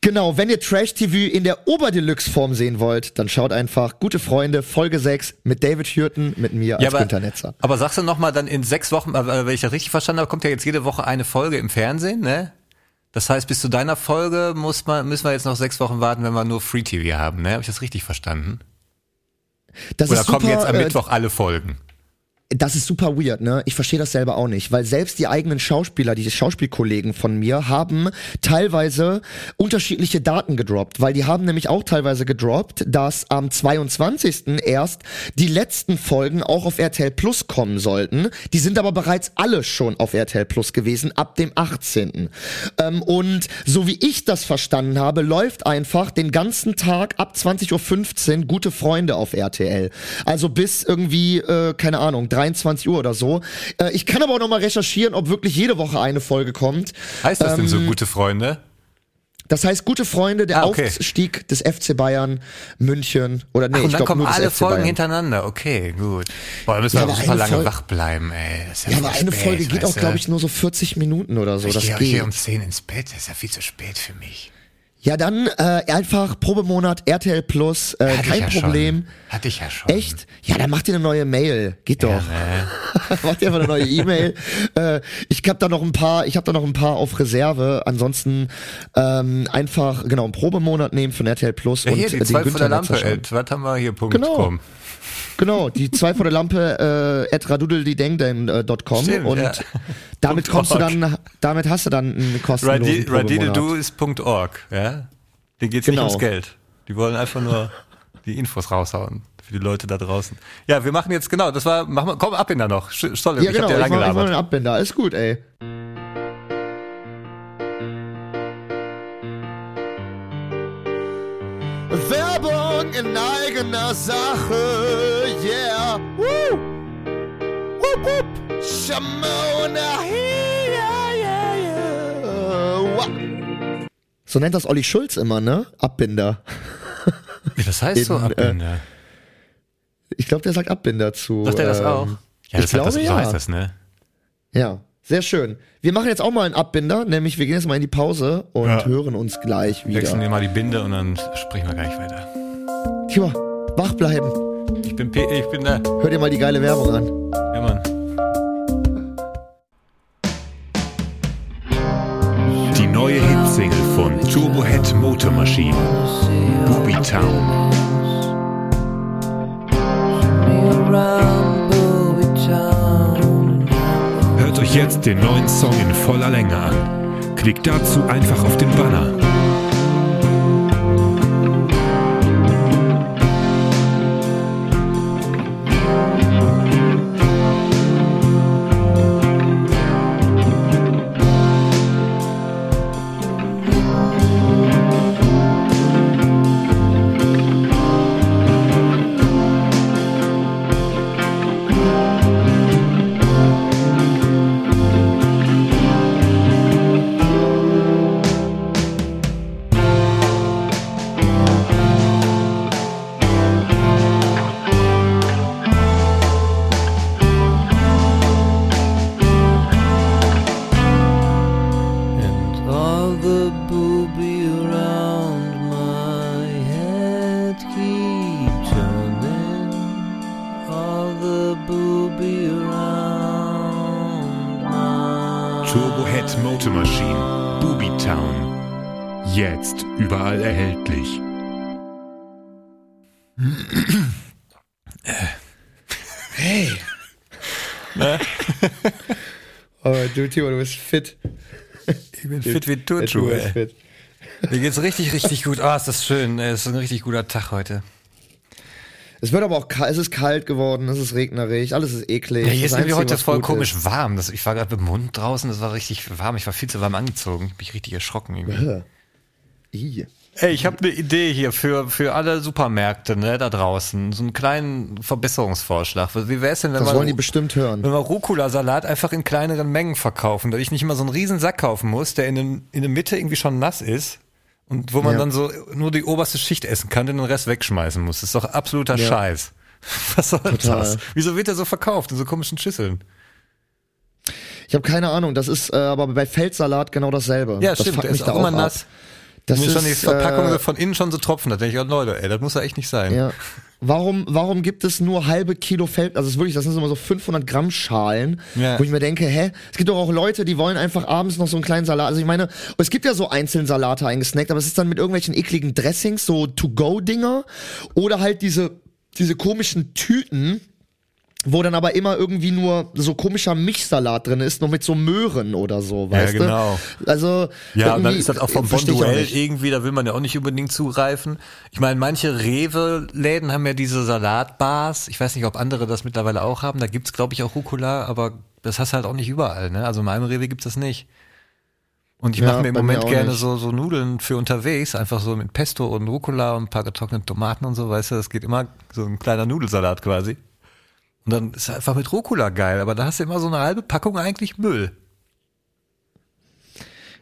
Genau, wenn ihr Trash TV in der Oberdeluxe-Form sehen wollt, dann schaut einfach Gute Freunde, Folge 6 mit David Hürten, mit mir als ja, aber, Günther Netzer. aber sagst du noch mal dann in sechs Wochen, wenn ich das richtig verstanden habe, kommt ja jetzt jede Woche eine Folge im Fernsehen, ne? Das heißt, bis zu deiner Folge muss man, müssen wir jetzt noch sechs Wochen warten, wenn wir nur Free TV haben, ne? Habe ich das richtig verstanden? Das Oder kommen super, jetzt am äh, Mittwoch alle Folgen? Das ist super weird, ne? Ich verstehe das selber auch nicht, weil selbst die eigenen Schauspieler, die Schauspielkollegen von mir, haben teilweise unterschiedliche Daten gedroppt, weil die haben nämlich auch teilweise gedroppt, dass am 22. erst die letzten Folgen auch auf RTL Plus kommen sollten. Die sind aber bereits alle schon auf RTL Plus gewesen, ab dem 18. Ähm, und so wie ich das verstanden habe, läuft einfach den ganzen Tag ab 20.15 Uhr gute Freunde auf RTL. Also bis irgendwie, äh, keine Ahnung, 23 Uhr oder so. Äh, ich kann aber auch noch mal recherchieren, ob wirklich jede Woche eine Folge kommt. Heißt das denn so ähm, gute Freunde? Das heißt, gute Freunde, der Ah, okay. Aufstieg des FC Bayern München oder nee, Ach, und ich dann glaube kommen alle Folgen Bayern. hintereinander. Okay, gut. Boah, da müssen Ja, wir aber super lange Fol- wach bleiben, ey. Ja, Ja, aber eine spät, Folge geht auch, glaube ich, nur so 40 Minuten oder so. Ich das gehe, gehe um 10 ins Bett. Das ist ja viel zu spät für mich. Ja, dann äh, einfach Probemonat RTL Plus, äh, Hatte kein ich ja Problem. Schon. Hatte ich ja schon. Echt? Ja, dann macht ihr eine neue Mail. Geht doch. Ja, ne? macht ihr einfach eine neue E-Mail. äh, ich habe da noch ein paar, ich habe da noch ein paar auf Reserve. Ansonsten ähm, einfach genau einen Probemonat nehmen von RTL Plus Ja, und hier, äh, die den zwei von der Günther Lampe. Was haben wir hier? Punkt. Genau. Genau, die zwei vor der Lampe äh, at radudeldidengden.com Stimmt, und ja. damit kommst du dann, damit hast du dann einen kostenlosen. Radidedu ist .org, ja? Denen geht's Genau. nicht ums Geld. Die wollen einfach nur die Infos raushauen für die Leute da draußen. Ja, wir machen jetzt genau, das war, machen wir, komm ab in da noch. Stolle, Ja, ich genau, hab dir ich mach, ich mach einen Abbinder. Alles gut, ey. Werbung in eigener Sache, yeah. Woo! Wupp, wupp. Shamona, yeah, yeah, yeah. Wah. So nennt das Olli Schulz immer, ne? Abbinder. Ja, das heißt so In, äh, Abbinder. Ich glaube, der sagt Abbinder zu. Sagt er das ähm, auch? Ja, ich das, hat, das glaube, so ja. heißt das, ne? Ja, sehr schön. Wir machen jetzt auch mal einen Abbinder, nämlich wir gehen jetzt mal in die Pause und Ja. hören uns gleich Wechseln wieder. wir mal die Binde und dann sprechen wir gleich weiter. Tja, wach bleiben. Ich bin P, ich bin da. Hör dir mal die geile Werbung an. Ja, Mann. Die neue Hitsingle von Turbohead Motor Machine. Booby Town. Hört euch jetzt den neuen Song in voller Länge an. Klickt dazu einfach auf den Banner. Timo, du bist fit. Ich bin fit wie bist ey. fit. Mir geht's richtig, richtig gut. Ah, ist das schön. Es ist ein richtig guter Tag heute. Es wird aber auch kalt, es ist kalt geworden, es ist regnerig, alles ist eklig. Ja, hier ist irgendwie heute voll komisch ist- warm. Das, ich war gerade mit dem Hund draußen, das war richtig warm. Ich war viel zu warm angezogen. Bin ich richtig erschrocken irgendwie. Ey, ich habe eine Idee hier für, für alle Supermärkte ne, da draußen. So einen kleinen Verbesserungsvorschlag. Wie wäre es denn, wenn Das man, wollen die bestimmt hören. wenn wir Rucola-Salat einfach in kleineren Mengen verkaufen, dass ich nicht immer so einen riesen Sack kaufen muss, der in, den, in der Mitte irgendwie schon nass ist und wo man Ja. dann so nur die oberste Schicht essen kann, den Rest wegschmeißen muss. Das ist doch absoluter Ja. Scheiß. Was soll Total. das? Wieso wird der so verkauft in so komischen Schüsseln? Ich habe keine Ahnung, das ist äh, aber bei Feldsalat genau dasselbe. Ja, das stimmt, fuckt mich ist da auch immer ab. Das Mir ist schon die Verpackung äh, von innen schon so tropfen. Da denke ich, oh Leute, ey, das muss ja echt nicht sein. Ja. Warum, warum gibt es nur halbe Kilo Feld, also es ist wirklich, das sind immer so 500 Gramm Schalen, Ja. wo ich mir denke, hä, es gibt doch auch Leute, die wollen einfach abends noch so einen kleinen Salat, also ich meine, es gibt ja so einzelne Salate eingesnackt, aber es ist dann mit irgendwelchen ekligen Dressings, so To-Go-Dinger oder halt diese, diese komischen Tüten, wo dann aber immer irgendwie nur so komischer Mischsalat drin ist, noch mit so Möhren oder so, weißt genau. du? Also, Ja, und dann ist das auch vom Bonduell irgendwie, da will man ja auch nicht unbedingt zugreifen. Ich meine, manche Rewe-Läden haben ja diese Salatbars. Ich weiß nicht, ob andere das mittlerweile auch haben. Da gibt's glaube ich, auch Rucola, aber das hast du halt auch nicht überall. Ne? Also in meinem Rewe gibt's das nicht. Und ich Ja, mache mir im mir Moment auch gerne nicht. so, so Nudeln für unterwegs, einfach so mit Pesto und Rucola und ein paar getrocknete Tomaten und so, weißt du, das geht immer so ein kleiner Nudelsalat quasi. Und dann ist einfach mit Rucola geil, aber da hast du immer so eine halbe Packung eigentlich Müll.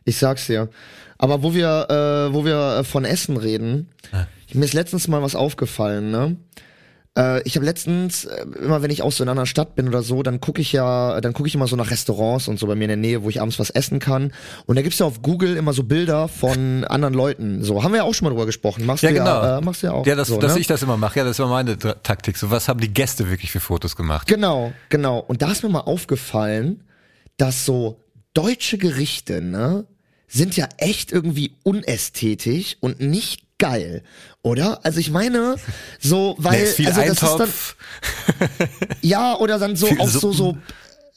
Ich sag's dir. Aber wo wir, äh, wo wir von Essen reden, mir ist letztens mal was aufgefallen, ne? Äh, ich habe letztens, äh, immer wenn ich auch so in einer anderen Stadt bin oder so, dann gucke ich ja, dann gucke ich immer so nach Restaurants und so bei mir in der Nähe, wo ich abends was essen kann. Und da gibt's ja auf Google immer so Bilder von anderen Leuten. So, haben wir ja auch schon mal drüber gesprochen. Machst Ja, du genau. ja, äh, machst du ja auch. Ja, dass, so, dass ne? ich das immer mache. Ja, das ist immer meine Taktik. So, was haben die Gäste wirklich für Fotos gemacht? Genau, genau. Und da ist mir mal aufgefallen, dass so deutsche Gerichte, ne, sind ja echt irgendwie unästhetisch und nicht geil, oder? Also ich meine, so, weil, Nee, ist viel also das ist dann, ja, oder dann so Viel auch so, Suppen. so,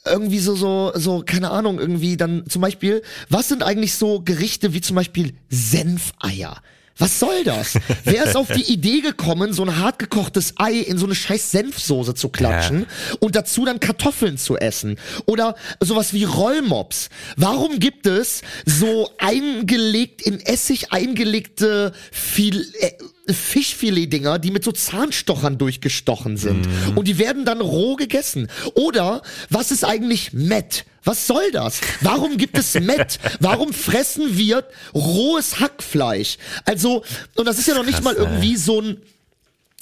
irgendwie so, so, so, keine Ahnung, irgendwie dann zum Beispiel, was sind eigentlich so Gerichte wie zum Beispiel Senfeier? Was soll das? Wer ist auf die Idee gekommen, so ein hartgekochtes Ei in so eine scheiß Senfsoße zu klatschen und dazu dann Kartoffeln zu essen? Oder sowas wie Rollmops. Warum gibt es so eingelegt, in Essig eingelegte Fil äh, Fischfilet-Dinger, die mit so Zahnstochern durchgestochen sind. Und die werden dann roh gegessen. Oder was ist eigentlich Met? Was soll das? Warum gibt es Met? Warum fressen wir rohes Hackfleisch? Also, und das ist ja noch nicht krass, mal ey. irgendwie so ein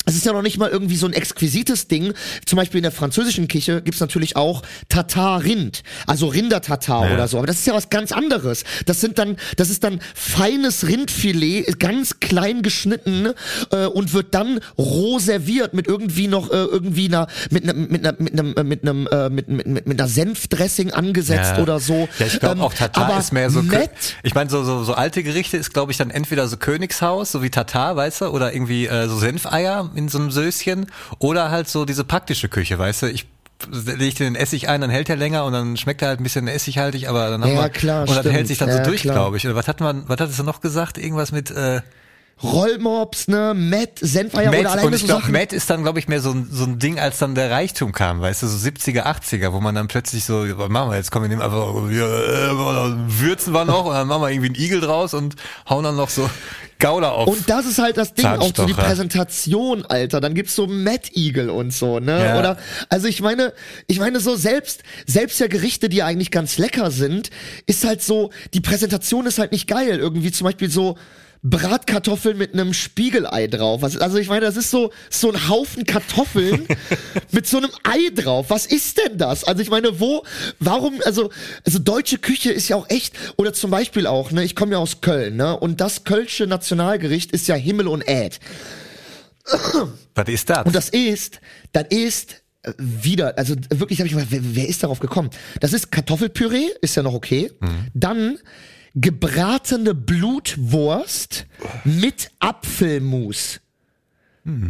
es ist ja noch nicht mal irgendwie so ein exquisites Ding. Zum Beispiel in der französischen Küche gibt's natürlich auch Tatar-Rind, also Rinder-Tatar Ja. oder so. Aber das ist ja was ganz anderes. Das sind dann, das ist dann feines Rindfilet, ganz klein geschnitten äh, und wird dann roh serviert mit irgendwie noch äh, irgendwie einer mit einem mit einer mit einem äh, mit einem äh, mit, mit, mit, mit einer Senfdressing angesetzt Ja. oder so. Ja, ich glaube Ähm, auch Tatar ist mehr so. Met, Ich meine, so, so, so alte Gerichte ist, glaube ich, dann entweder so Königshaus, so wie Tatar, weißt du, oder irgendwie äh, so Senfeier in so einem Söschen, oder halt so diese praktische Küche, weißt du. Ich lege den Essig ein, dann hält er länger und dann schmeckt er halt ein bisschen essighaltig, aber dann haben Ja, wir klar, und das stimmt. hält sich dann so Ja, durch, klar. glaube ich. Oder was hat man, was hattest du noch gesagt? Irgendwas mit äh, Rollmops, ne, Met, Senfeier Matt, oder alleine und ich so glaube, Sachen. Matt ist dann, glaube ich, mehr so ein, so ein Ding, als dann der Reichtum kam, weißt du, so 70er, 80er, wo man dann plötzlich so, was machen wir jetzt, komm, wir nehmen einfach, ja, äh, würzen wir noch und dann machen wir irgendwie einen Igel draus und hauen dann noch so Gouda auf. Und das ist halt das Ding, auch so die. Präsentation, Alter. Dann gibt's so Mad Eagle und so, ne? Ja. Oder, also ich meine, ich meine so selbst, selbst ja Gerichte, die eigentlich ganz lecker sind, ist halt so, die Präsentation ist halt nicht geil. Irgendwie zum Beispiel so, Bratkartoffeln mit einem Spiegelei drauf. Also ich meine, das ist so so ein Haufen Kartoffeln mit so einem Ei drauf. Was ist denn das? Also ich meine, wo, warum? Also also deutsche Küche ist ja auch echt oder zum Beispiel auch. Ne, ich komme ja aus Köln. Ne, und das kölsche Nationalgericht ist ja Himmel und Äd. was ist das? Und das ist, das ist äh, wieder, also wirklich habe ich mal, wer, wer ist darauf gekommen? Das ist Kartoffelpüree, ist ja noch okay. Dann gebratene Blutwurst mit Apfelmus.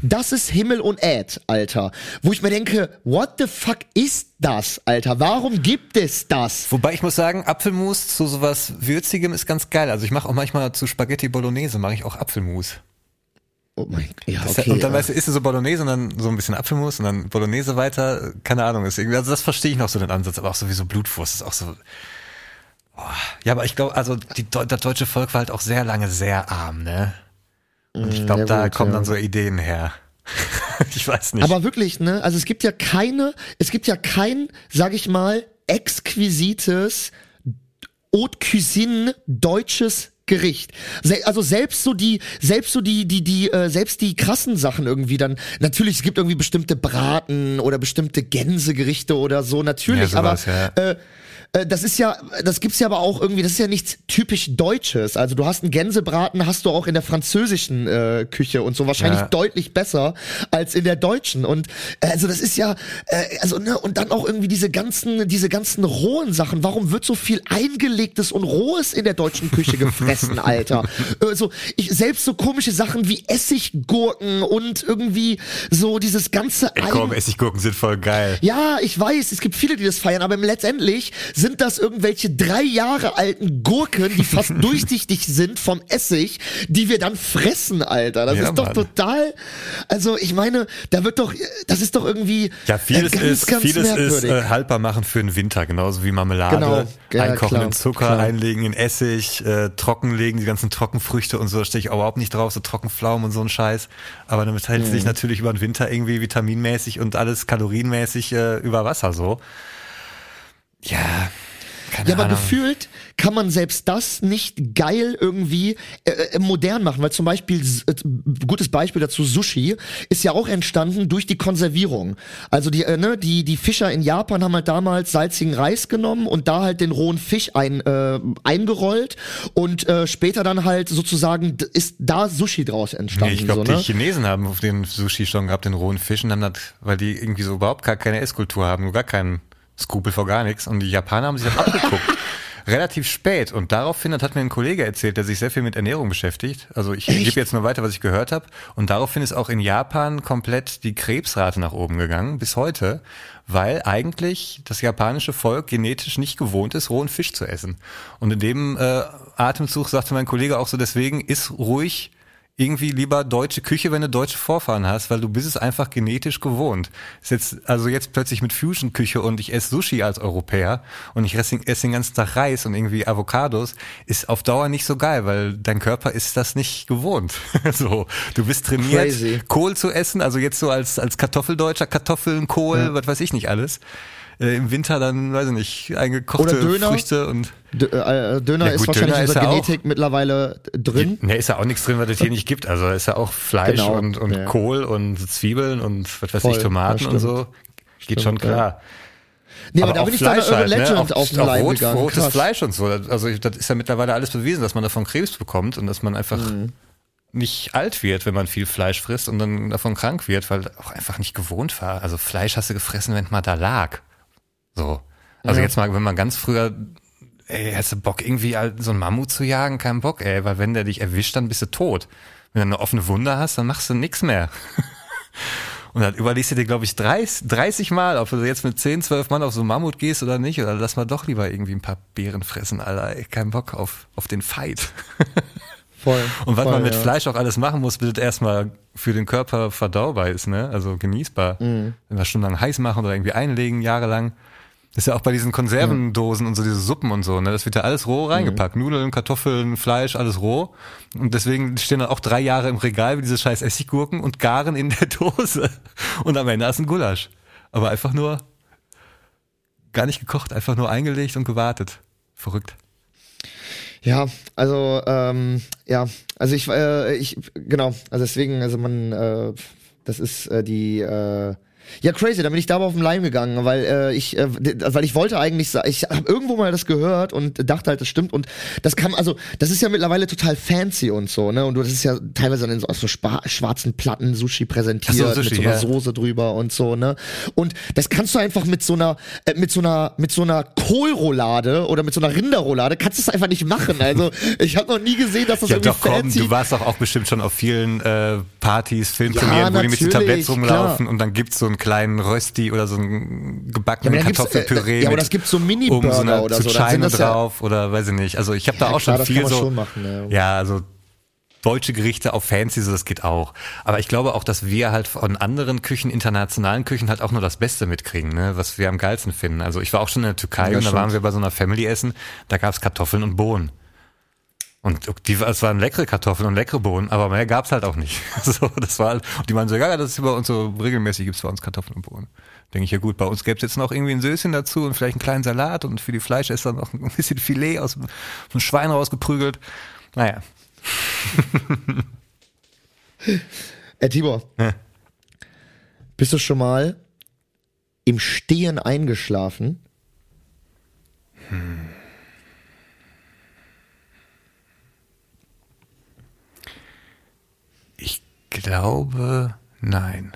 Das ist Himmel und Äd, Alter. Wo ich mir denke, what the fuck ist das, Alter? Warum gibt es das? Wobei ich muss sagen, Apfelmus zu sowas Würzigem ist ganz geil. Also ich mache auch manchmal zu Spaghetti Bolognese, mache ich auch Apfelmus. Oh mein ja, Das- okay. und dann ja. weißt du, isst du so Bolognese und dann so ein bisschen Apfelmus und dann Bolognese weiter. Keine Ahnung, ist irgendwie, also das verstehe ich noch so den Ansatz, aber auch sowieso Blutwurst ist auch so. Oh. Ja, aber ich glaube, also die, das deutsche Volk war halt auch sehr lange sehr arm, ne? Und ich glaube, ja da gut, kommen ja. dann so Ideen her. ich weiß nicht. Aber wirklich, ne? Also es gibt ja keine, es gibt ja kein, sag ich mal, exquisites Haute Cuisine deutsches Gericht. Also selbst so die, selbst so die, die, die, äh, selbst die krassen Sachen irgendwie dann. Natürlich, es gibt irgendwie bestimmte Braten oder bestimmte Gänsegerichte oder so, natürlich, Ja, sowas, aber ja. äh, äh, das ist ja, das gibt's ja aber auch irgendwie, das ist ja nichts typisch Deutsches. Also du hast einen Gänsebraten, hast du auch in der französischen äh, Küche und so wahrscheinlich Ja. deutlich besser als in der deutschen. Und äh, also das ist ja, äh, also ne, und dann auch irgendwie diese ganzen, diese ganzen rohen Sachen. Warum wird so viel eingelegtes und rohes in der deutschen Küche gefressen, Alter? Also ich selbst so komische Sachen wie Essiggurken und irgendwie so dieses ganze Ey, komm, Essiggurken sind voll geil. ja, ich weiß, es gibt viele, die das feiern, aber letztendlich sind das irgendwelche drei Jahre alten Gurken, die fast durchsichtig sind vom Essig, die wir dann fressen, Alter. Das Ja, ist doch Mann. total, also ich meine, da wird doch, das ist doch irgendwie Ja, vieles äh, ganz, ist, ganz vieles ist äh, haltbar machen für den Winter, genauso wie Marmelade, Genau, ja, einkochen klar, in Zucker, klar. einlegen in Essig, äh, trockenlegen, die ganzen Trockenfrüchte und so, da stehe ich überhaupt nicht drauf, so Trockenpflaumen und so ein Scheiß. Aber damit hält Mhm. sich natürlich über den Winter irgendwie vitaminmäßig und alles kalorienmäßig äh, über Wasser so. Ja, keine Ja, aber Ahnung. gefühlt kann man selbst das nicht geil irgendwie äh, äh, modern machen, weil zum Beispiel, äh, gutes Beispiel dazu, Sushi ist ja auch entstanden durch die Konservierung. Also die, äh, ne, die, die Fischer in Japan haben halt damals salzigen Reis genommen und da halt den rohen Fisch ein, äh, eingerollt und äh, später dann halt sozusagen ist da Sushi draus entstanden. Nee, ich glaube, so, ne? die Chinesen haben auf den Sushi schon gehabt, den rohen Fisch, und haben das, weil die irgendwie so überhaupt gar keine Esskultur haben, nur gar keinen Skrupel vor gar nichts. Und die Japaner haben sich das abgeguckt. relativ spät. Und daraufhin, das hat mir ein Kollege erzählt, der sich sehr viel mit Ernährung beschäftigt. Also ich gebe jetzt nur weiter, was ich gehört habe. Und daraufhin ist auch in Japan komplett die Krebsrate nach oben gegangen, bis heute, weil eigentlich das japanische Volk genetisch nicht gewohnt ist, rohen Fisch zu essen. Und in dem äh, Atemzug sagte mein Kollege auch so, deswegen ist ruhig irgendwie lieber deutsche Küche, wenn du deutsche Vorfahren hast, weil du bist es einfach genetisch gewohnt. Ist jetzt, also jetzt plötzlich mit Fusion-Küche und ich esse Sushi als Europäer und ich esse, esse den ganzen Tag Reis und irgendwie Avocados, ist auf Dauer nicht so geil, weil dein Körper ist das nicht gewohnt. so, du bist trainiert, Crazy. Kohl zu essen, also jetzt so als, als Kartoffeldeutscher, Kartoffeln, Kohl, Ja. was weiß ich nicht alles. Äh, Im Winter dann, weiß ich nicht, eingekochte. Früchte und D äh, Döner Ja, ist gut, wahrscheinlich Döner in unserer ja auch- Genetik mittlerweile drin. Ne, ist ja auch nichts drin, was es hier nicht gibt. Also da ist ja auch Fleisch Genau, und, und ja. Kohl und Zwiebeln und was weiß Voll, ich, Tomaten ja, und so. Geht schon Stimmt, ja. klar. Nee, aber, da auch bin ich dann Urban halt, Legend Auch, auf den auch Leim rot, gegangen. rotes Krass. Fleisch und so. Also das ist ja mittlerweile alles bewiesen, dass man davon Krebs bekommt und dass man einfach Mhm. nicht alt wird, wenn man viel Fleisch frisst und dann davon krank wird, weil auch einfach nicht gewohnt war. Also Fleisch hast du gefressen, wenn mal da lag. So. Also Ja. jetzt mal, wenn man ganz früher, ey, hast du Bock irgendwie so einen Mammut zu jagen? Kein Bock, ey, weil wenn der dich erwischt, dann bist du tot. Wenn du eine offene Wunde hast, dann machst du nix mehr. Und dann überlegst du dir, glaube ich, 30, 30 Mal, ob du jetzt mit 10, 12 Mann auf so einen Mammut gehst oder nicht. Oder lass mal doch lieber irgendwie ein paar Beeren fressen, Alter. Ey, kein Bock auf, auf den Fight. Voll. Und was voll, man mit ja. Fleisch auch alles machen muss, bis es erstmal für den Körper verdaubar ist, ne? Also genießbar. Mhm. Wenn wir stundenlang heiß machen oder irgendwie einlegen, jahrelang. Das ist ja auch bei diesen Konservendosen und so diese Suppen und so, ne? Das wird ja alles roh reingepackt. Mhm. Nudeln, Kartoffeln, Fleisch, alles roh. Und deswegen stehen dann auch drei Jahre im Regal wie diese scheiß Essiggurken und garen in der Dose. Und am Ende ist ein Gulasch. Aber einfach nur gar nicht gekocht, einfach nur eingelegt und gewartet. Verrückt. Ja, also ähm, ja, also ich, äh, ich genau, also deswegen, also man, äh, das ist äh, die äh, ja, crazy, da bin ich da aber auf den Leim gegangen, weil äh, ich, äh, weil ich wollte eigentlich, ich habe irgendwo mal das gehört und dachte halt, das stimmt und das kam, also das ist ja mittlerweile total fancy und so, ne, und du das ist ja teilweise dann so aus so schwarzen Platten Sushi präsentiert so, Sushi, mit so einer ja. Soße drüber und so, ne, und das kannst du einfach mit so einer, äh, mit so einer, mit so einer Kohlroulade oder mit so einer Rinderroulade kannst du es einfach nicht machen, also ich habe noch nie gesehen, dass das Ja, irgendwie doch, komm, fancy du warst doch auch bestimmt schon auf vielen äh, Partys, Filmpremieren, Ja, wo die mit den Tabletts rumlaufen klar. und dann gibt's so einen kleinen Rösti oder so einen gebackenen Ja, äh, Kartoffelpüree. ja, aber das gibt's so Mini-Burger oben so einer oder so, Zucchine das ja- drauf oder weiß ich nicht. Also ich habe da Ja, auch klar, schon viel so. schon machen, ja. ja, also deutsche Gerichte auf fancy, so das geht auch. Aber ich glaube auch, dass wir halt von anderen Küchen, internationalen Küchen halt auch nur das Beste mitkriegen, ne? was wir am geilsten finden. Also ich war auch schon in der Türkei Ja, und da waren wir bei so einer Family essen, da gab's Kartoffeln und Bohnen. Und die, es waren leckere Kartoffeln und leckere Bohnen, aber mehr gab's halt auch nicht. So, das war, halt- und die meinen so, ja, das ist bei uns so, regelmäßig gibt's bei uns Kartoffeln und Bohnen. Denke ich, ja gut, bei uns gäb's jetzt noch irgendwie ein Söschen dazu und vielleicht einen kleinen Salat und für die Fleischesser noch ein bisschen Filet aus dem Schwein rausgeprügelt. Naja. Äh, Tibor, Ja. bist du schon mal im Stehen eingeschlafen? Ich glaube, nein.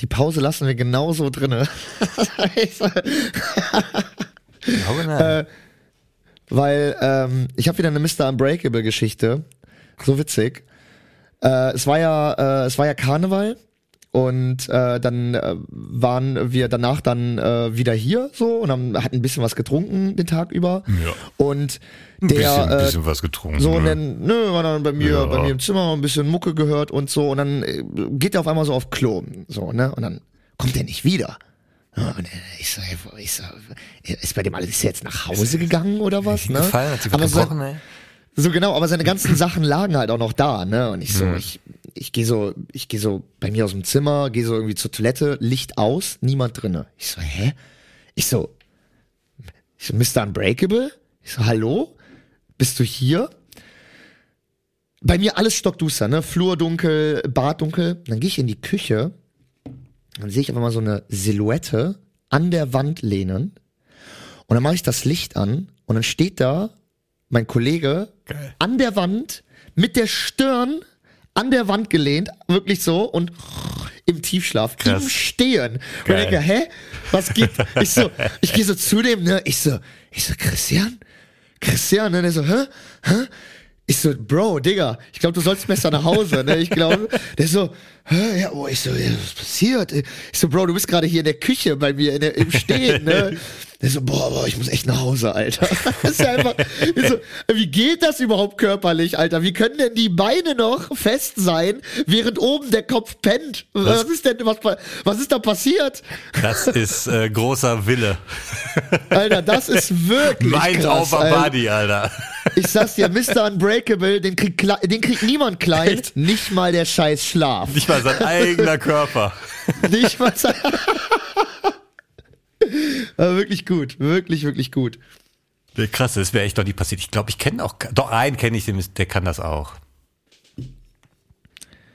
Die Pause lassen wir genauso drinne. Ich glaube, Äh, nein. Weil ähm, ich habe wieder eine Mr. Unbreakable Geschichte. So witzig. Äh, es war ja, äh, es war ja Karneval und äh, dann äh, waren wir danach dann äh, wieder hier so und haben hatten ein bisschen was getrunken den Tag über. Ja. Und ein der bisschen, äh, bisschen was getrunken. So, und ne? dann, nö, war dann bei mir, Ja. bei mir im Zimmer ein bisschen Mucke gehört und so, und dann äh, geht er auf einmal so auf Klo, so, ne, und dann kommt er nicht wieder. Und äh, ich so, ey, ich so, ist bei dem alles, ist er jetzt nach Hause gegangen oder was, ne? gefallen, hat sie Aber was so, so genau, aber seine ganzen Sachen lagen halt auch noch da, ne? Und ich so, Mhm. ich, ich gehe so, ich gehe so bei mir aus dem Zimmer, gehe so irgendwie zur Toilette, Licht aus, niemand drinne. Ich so, hä? Ich so, ich so, Mr. Unbreakable? Ich so, hallo? Bist du hier? Bei mir alles stockduster, ne? Flur dunkel, Bad dunkel. Dann gehe ich in die Küche, dann sehe ich einfach mal so eine Silhouette an der Wand lehnen. Und dann mache ich das Licht an und dann steht da mein Kollege Geil. an der Wand mit der Stirn an der Wand gelehnt, wirklich so und im Tiefschlaf, Krass. im Stehen. Und ich Geil. denke, hä? Was geht? Ich so, ich gehe so zu dem, ne? Ich so, ich so, Christian? Christian, ne? Der so, hä? Hä? Ich so, Bro, Digga, ich glaube, du sollst besser nach Hause, ne? Ich glaube, der so? Ja, oh, ich so, was passiert? Ich so, Bro, du bist gerade hier in der Küche bei mir in der, im Stehen, ne? Der so, boah, boah, ich muss echt nach Hause, Alter. Das ist ja einfach, so, wie geht das überhaupt körperlich, Alter? Wie können denn die Beine noch fest sein, während oben der Kopf pennt? Was ist denn, was, was ist da passiert? Das ist äh, großer Wille. Alter, das ist wirklich Mind krass, over Alter. body, Alter. Ich sag's dir, Mr. Unbreakable, den kriegt, den kriegt niemand klein, nicht mal der scheiß Schlaf. Nicht mal sein eigener Körper. Nicht mal sein Aber wirklich gut, wirklich, wirklich gut. Krass, das wäre echt noch nie passiert. Ich glaube, ich kenne auch, doch einen kenne ich, der kann das auch.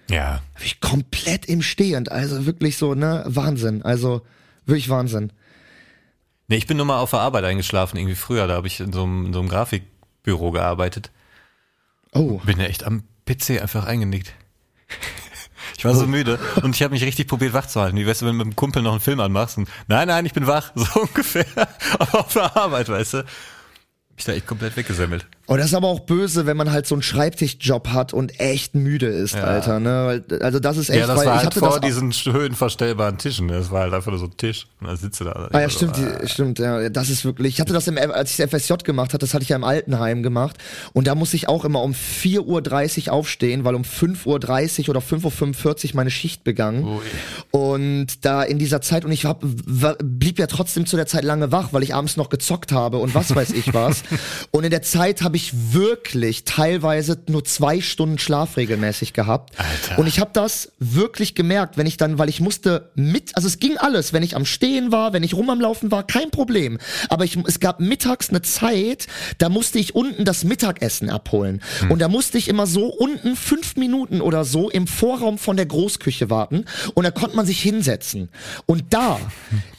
Ja. Ich komplett im Stehend, also wirklich so, ne, Wahnsinn, also wirklich Wahnsinn. Nee, ich bin nur mal auf der Arbeit eingeschlafen, irgendwie früher. Da habe ich in so einem, in so einem Grafikbüro gearbeitet. Oh, Bin ja echt am PC einfach eingenickt. Ich war so müde und ich habe mich richtig probiert wach zu halten. Wie weißt du, wenn du mit dem Kumpel noch einen Film anmachst und nein, nein, ich bin wach, so ungefähr. Aber auf der Arbeit, weißt du. Ich da echt komplett weggesemmelt. Oh, das ist aber auch böse, wenn man halt so einen Schreibtischjob hat und echt müde ist, Alter, ne? Also das ist echt, Ja, das weil war ich halt hatte vor diesen höhenverstellbaren Tischen. Das war halt einfach nur so ein Tisch und dann sitzt du da. Ah ja, stimmt, die, stimmt, ja, das ist wirklich, ich hatte das im, als ich das FSJ gemacht hatte, das hatte ich ja im Altenheim gemacht und da musste ich auch immer um 4.30 Uhr aufstehen, weil um 5.30 Uhr oder 5.45 Uhr meine Schicht begann Ui. und da in dieser Zeit, und ich hab, blieb ja trotzdem zu der Zeit lange wach, weil ich abends noch gezockt habe und was weiß ich was und in der Zeit habe ich wirklich teilweise nur zwei Stunden Schlaf regelmäßig gehabt Alter. und ich habe das wirklich gemerkt, wenn ich dann, weil ich musste mit, also es ging alles, wenn ich am Stehen war, wenn ich rum am Laufen war, kein Problem. Aber ich, es gab mittags eine Zeit, da musste ich unten das Mittagessen abholen. Und da musste ich immer so unten fünf Minuten oder so im Vorraum von der Großküche warten. Und da konnte man sich hinsetzen. Und da,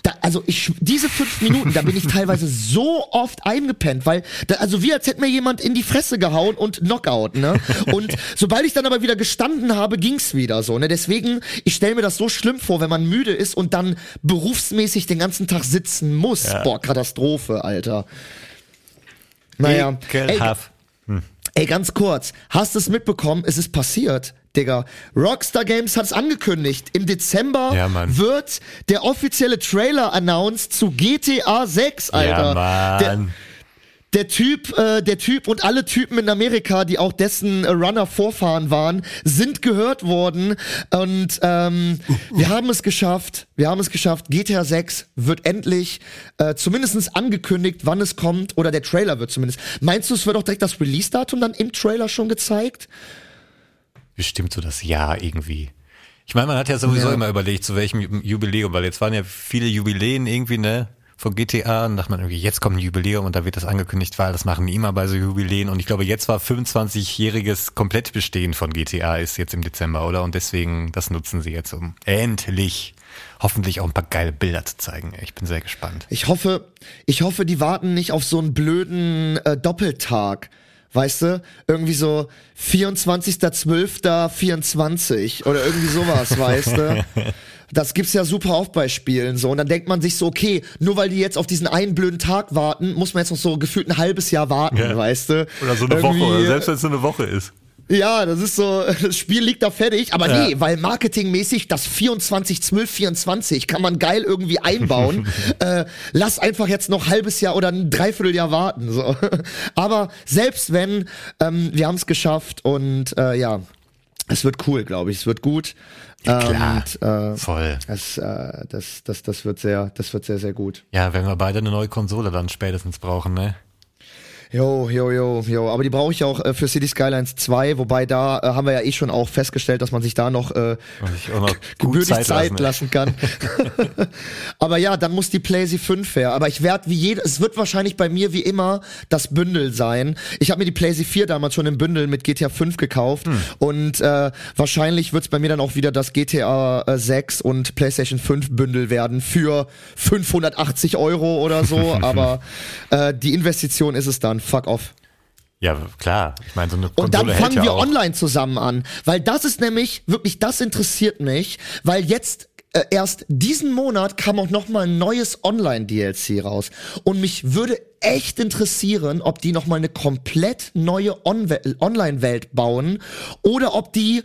da also ich, diese fünf Minuten, da bin ich teilweise so oft eingepennt, weil, da, also wie als hätte mir jemand in die Fresse gehauen und Knockout, ne? Und sobald ich dann aber wieder gestanden habe, ging's wieder so, ne? Deswegen, ich stelle mir das so schlimm vor, wenn man müde ist und dann berufsmäßig den ganzen Tag sitzen muss. Boah, Katastrophe, Alter. Naja, ey, Ekelhaft. ey, ganz kurz, hast du es mitbekommen? Es ist passiert. Digga, Rockstar Games hat es angekündigt. Im Dezember Ja, wird der offizielle Trailer announced zu GTA 6, Alter. Ja, Mann. der Typ, äh, der Typ und alle Typen in Amerika, die auch dessen äh, Runner Vorfahren waren, sind gehört worden. Und ähm, wir haben es geschafft. Wir haben es geschafft. GTA 6 wird endlich äh, zumindest angekündigt, wann es kommt. Oder der Trailer wird zumindest. Meinst du, es wird auch direkt das Release-Datum dann im Trailer schon gezeigt? Bestimmt so das Jahr irgendwie. Ich meine, man hat ja sowieso Ja. immer überlegt, zu welchem Ju- Jubiläum, weil jetzt waren ja viele Jubiläen irgendwie, ne? Von GTA und dachte man irgendwie, jetzt kommt ein Jubiläum und da wird das angekündigt, weil das machen die immer bei so Jubiläen und ich glaube, jetzt war 25-jähriges Komplettbestehen von GTA ist jetzt im Dezember, oder? Und deswegen, das nutzen sie jetzt, um endlich hoffentlich auch ein paar geile Bilder zu zeigen. Ich bin sehr gespannt. Ich hoffe, ich hoffe, die warten nicht auf so einen blöden äh, Doppeltag. Weißt du? Irgendwie so 24.12.24 oder irgendwie sowas, weißt du? Das gibt's ja super oft bei Spielen so. Und dann denkt man sich so, okay, nur weil die jetzt auf diesen einen blöden Tag warten, muss man jetzt noch so gefühlt ein halbes Jahr warten, Ja. weißt du? Oder so eine Woche, Irgendwie- oder selbst wenn es so eine Woche ist. Ja, das ist so, das Spiel liegt da fertig, aber Ja. nee, weil marketingmäßig das 24, 12, 24 kann man geil irgendwie einbauen. äh, lass einfach jetzt noch halbes Jahr oder ein Dreivierteljahr warten. So. Aber selbst wenn, ähm, wir haben es geschafft und äh, ja, es wird cool, glaube ich. Es wird gut. Ja, klar. Und, äh, Voll. das, äh, das, das, das wird sehr, das wird sehr, sehr gut. Ja, wenn wir beide eine neue Konsole dann spätestens brauchen, ne? Jo, jo, jo, jo. Aber die brauche ich auch äh, für City Skylines 2, wobei da äh, haben wir ja eh schon auch festgestellt, dass man sich da noch äh, noch gebürtig Zeit, Zeit lassen, lassen, kann. aber ja, dann muss die PlayStation 5 her. Aber ich werde wie jede, es wird wahrscheinlich bei mir wie immer das Bündel sein. Ich habe mir die PlayStation 4 damals schon im Bündel mit GTA 5 gekauft Hm. und äh, wahrscheinlich wird es bei mir dann auch wieder das GTA äh, 6 und PlayStation 5 Bündel werden für 580 Euro oder so. aber äh, die Investition ist es dann. Fuck off. Ja, klar. Ich meine, so eine Und dann fangen ja wir auch. online zusammen an. Weil das ist nämlich, wirklich, das interessiert mich, weil jetzt äh, erst diesen Monat kam auch noch mal ein neues Online-DLC raus. Und mich würde echt interessieren, ob die noch mal eine komplett neue On Online-Welt bauen oder ob die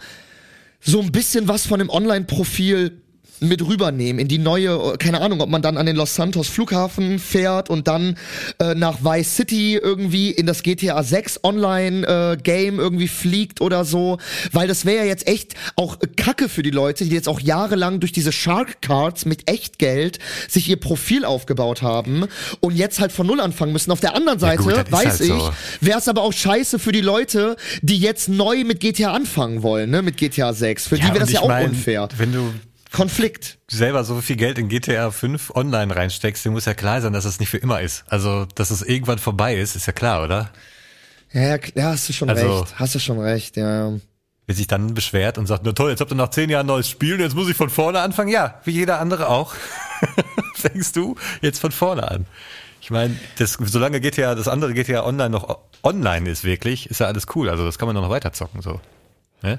so ein bisschen was von dem Online-Profil mit rübernehmen in die neue, keine Ahnung, ob man dann an den Los Santos Flughafen fährt und dann äh, nach Vice City irgendwie in das GTA 6 Online äh, Game irgendwie fliegt oder so, weil das wäre ja jetzt echt auch Kacke für die Leute, die jetzt auch jahrelang durch diese Shark Cards mit Echtgeld sich ihr Profil aufgebaut haben und jetzt halt von null anfangen müssen. Auf der anderen Seite gut, das ist weiß halt ich, so. wäre es aber auch scheiße für die Leute, die jetzt neu mit GTA anfangen wollen, ne, mit GTA 6. Für die wäre das ja auch mein, unfair. Wenn du Konflikt. selber so viel Geld in GTA 5 online reinsteckst, dann muss ja klar sein, dass das nicht für immer ist. Also, dass es irgendwann vorbei ist, ist ja klar, oder? Ja, ja, hast du schon Also- recht. Hast du schon recht, ja. Wer sich dann beschwert und sagt, na toll, jetzt habt ihr nach zehn Jahren neues Spiel und jetzt muss ich von vorne anfangen. Ja, wie jeder andere auch. Fängst du jetzt von vorne an. Ich meine, das, solange GTA, das andere GTA Online noch online ist wirklich, ist ja alles cool. Also das kann man noch weiter zocken, so.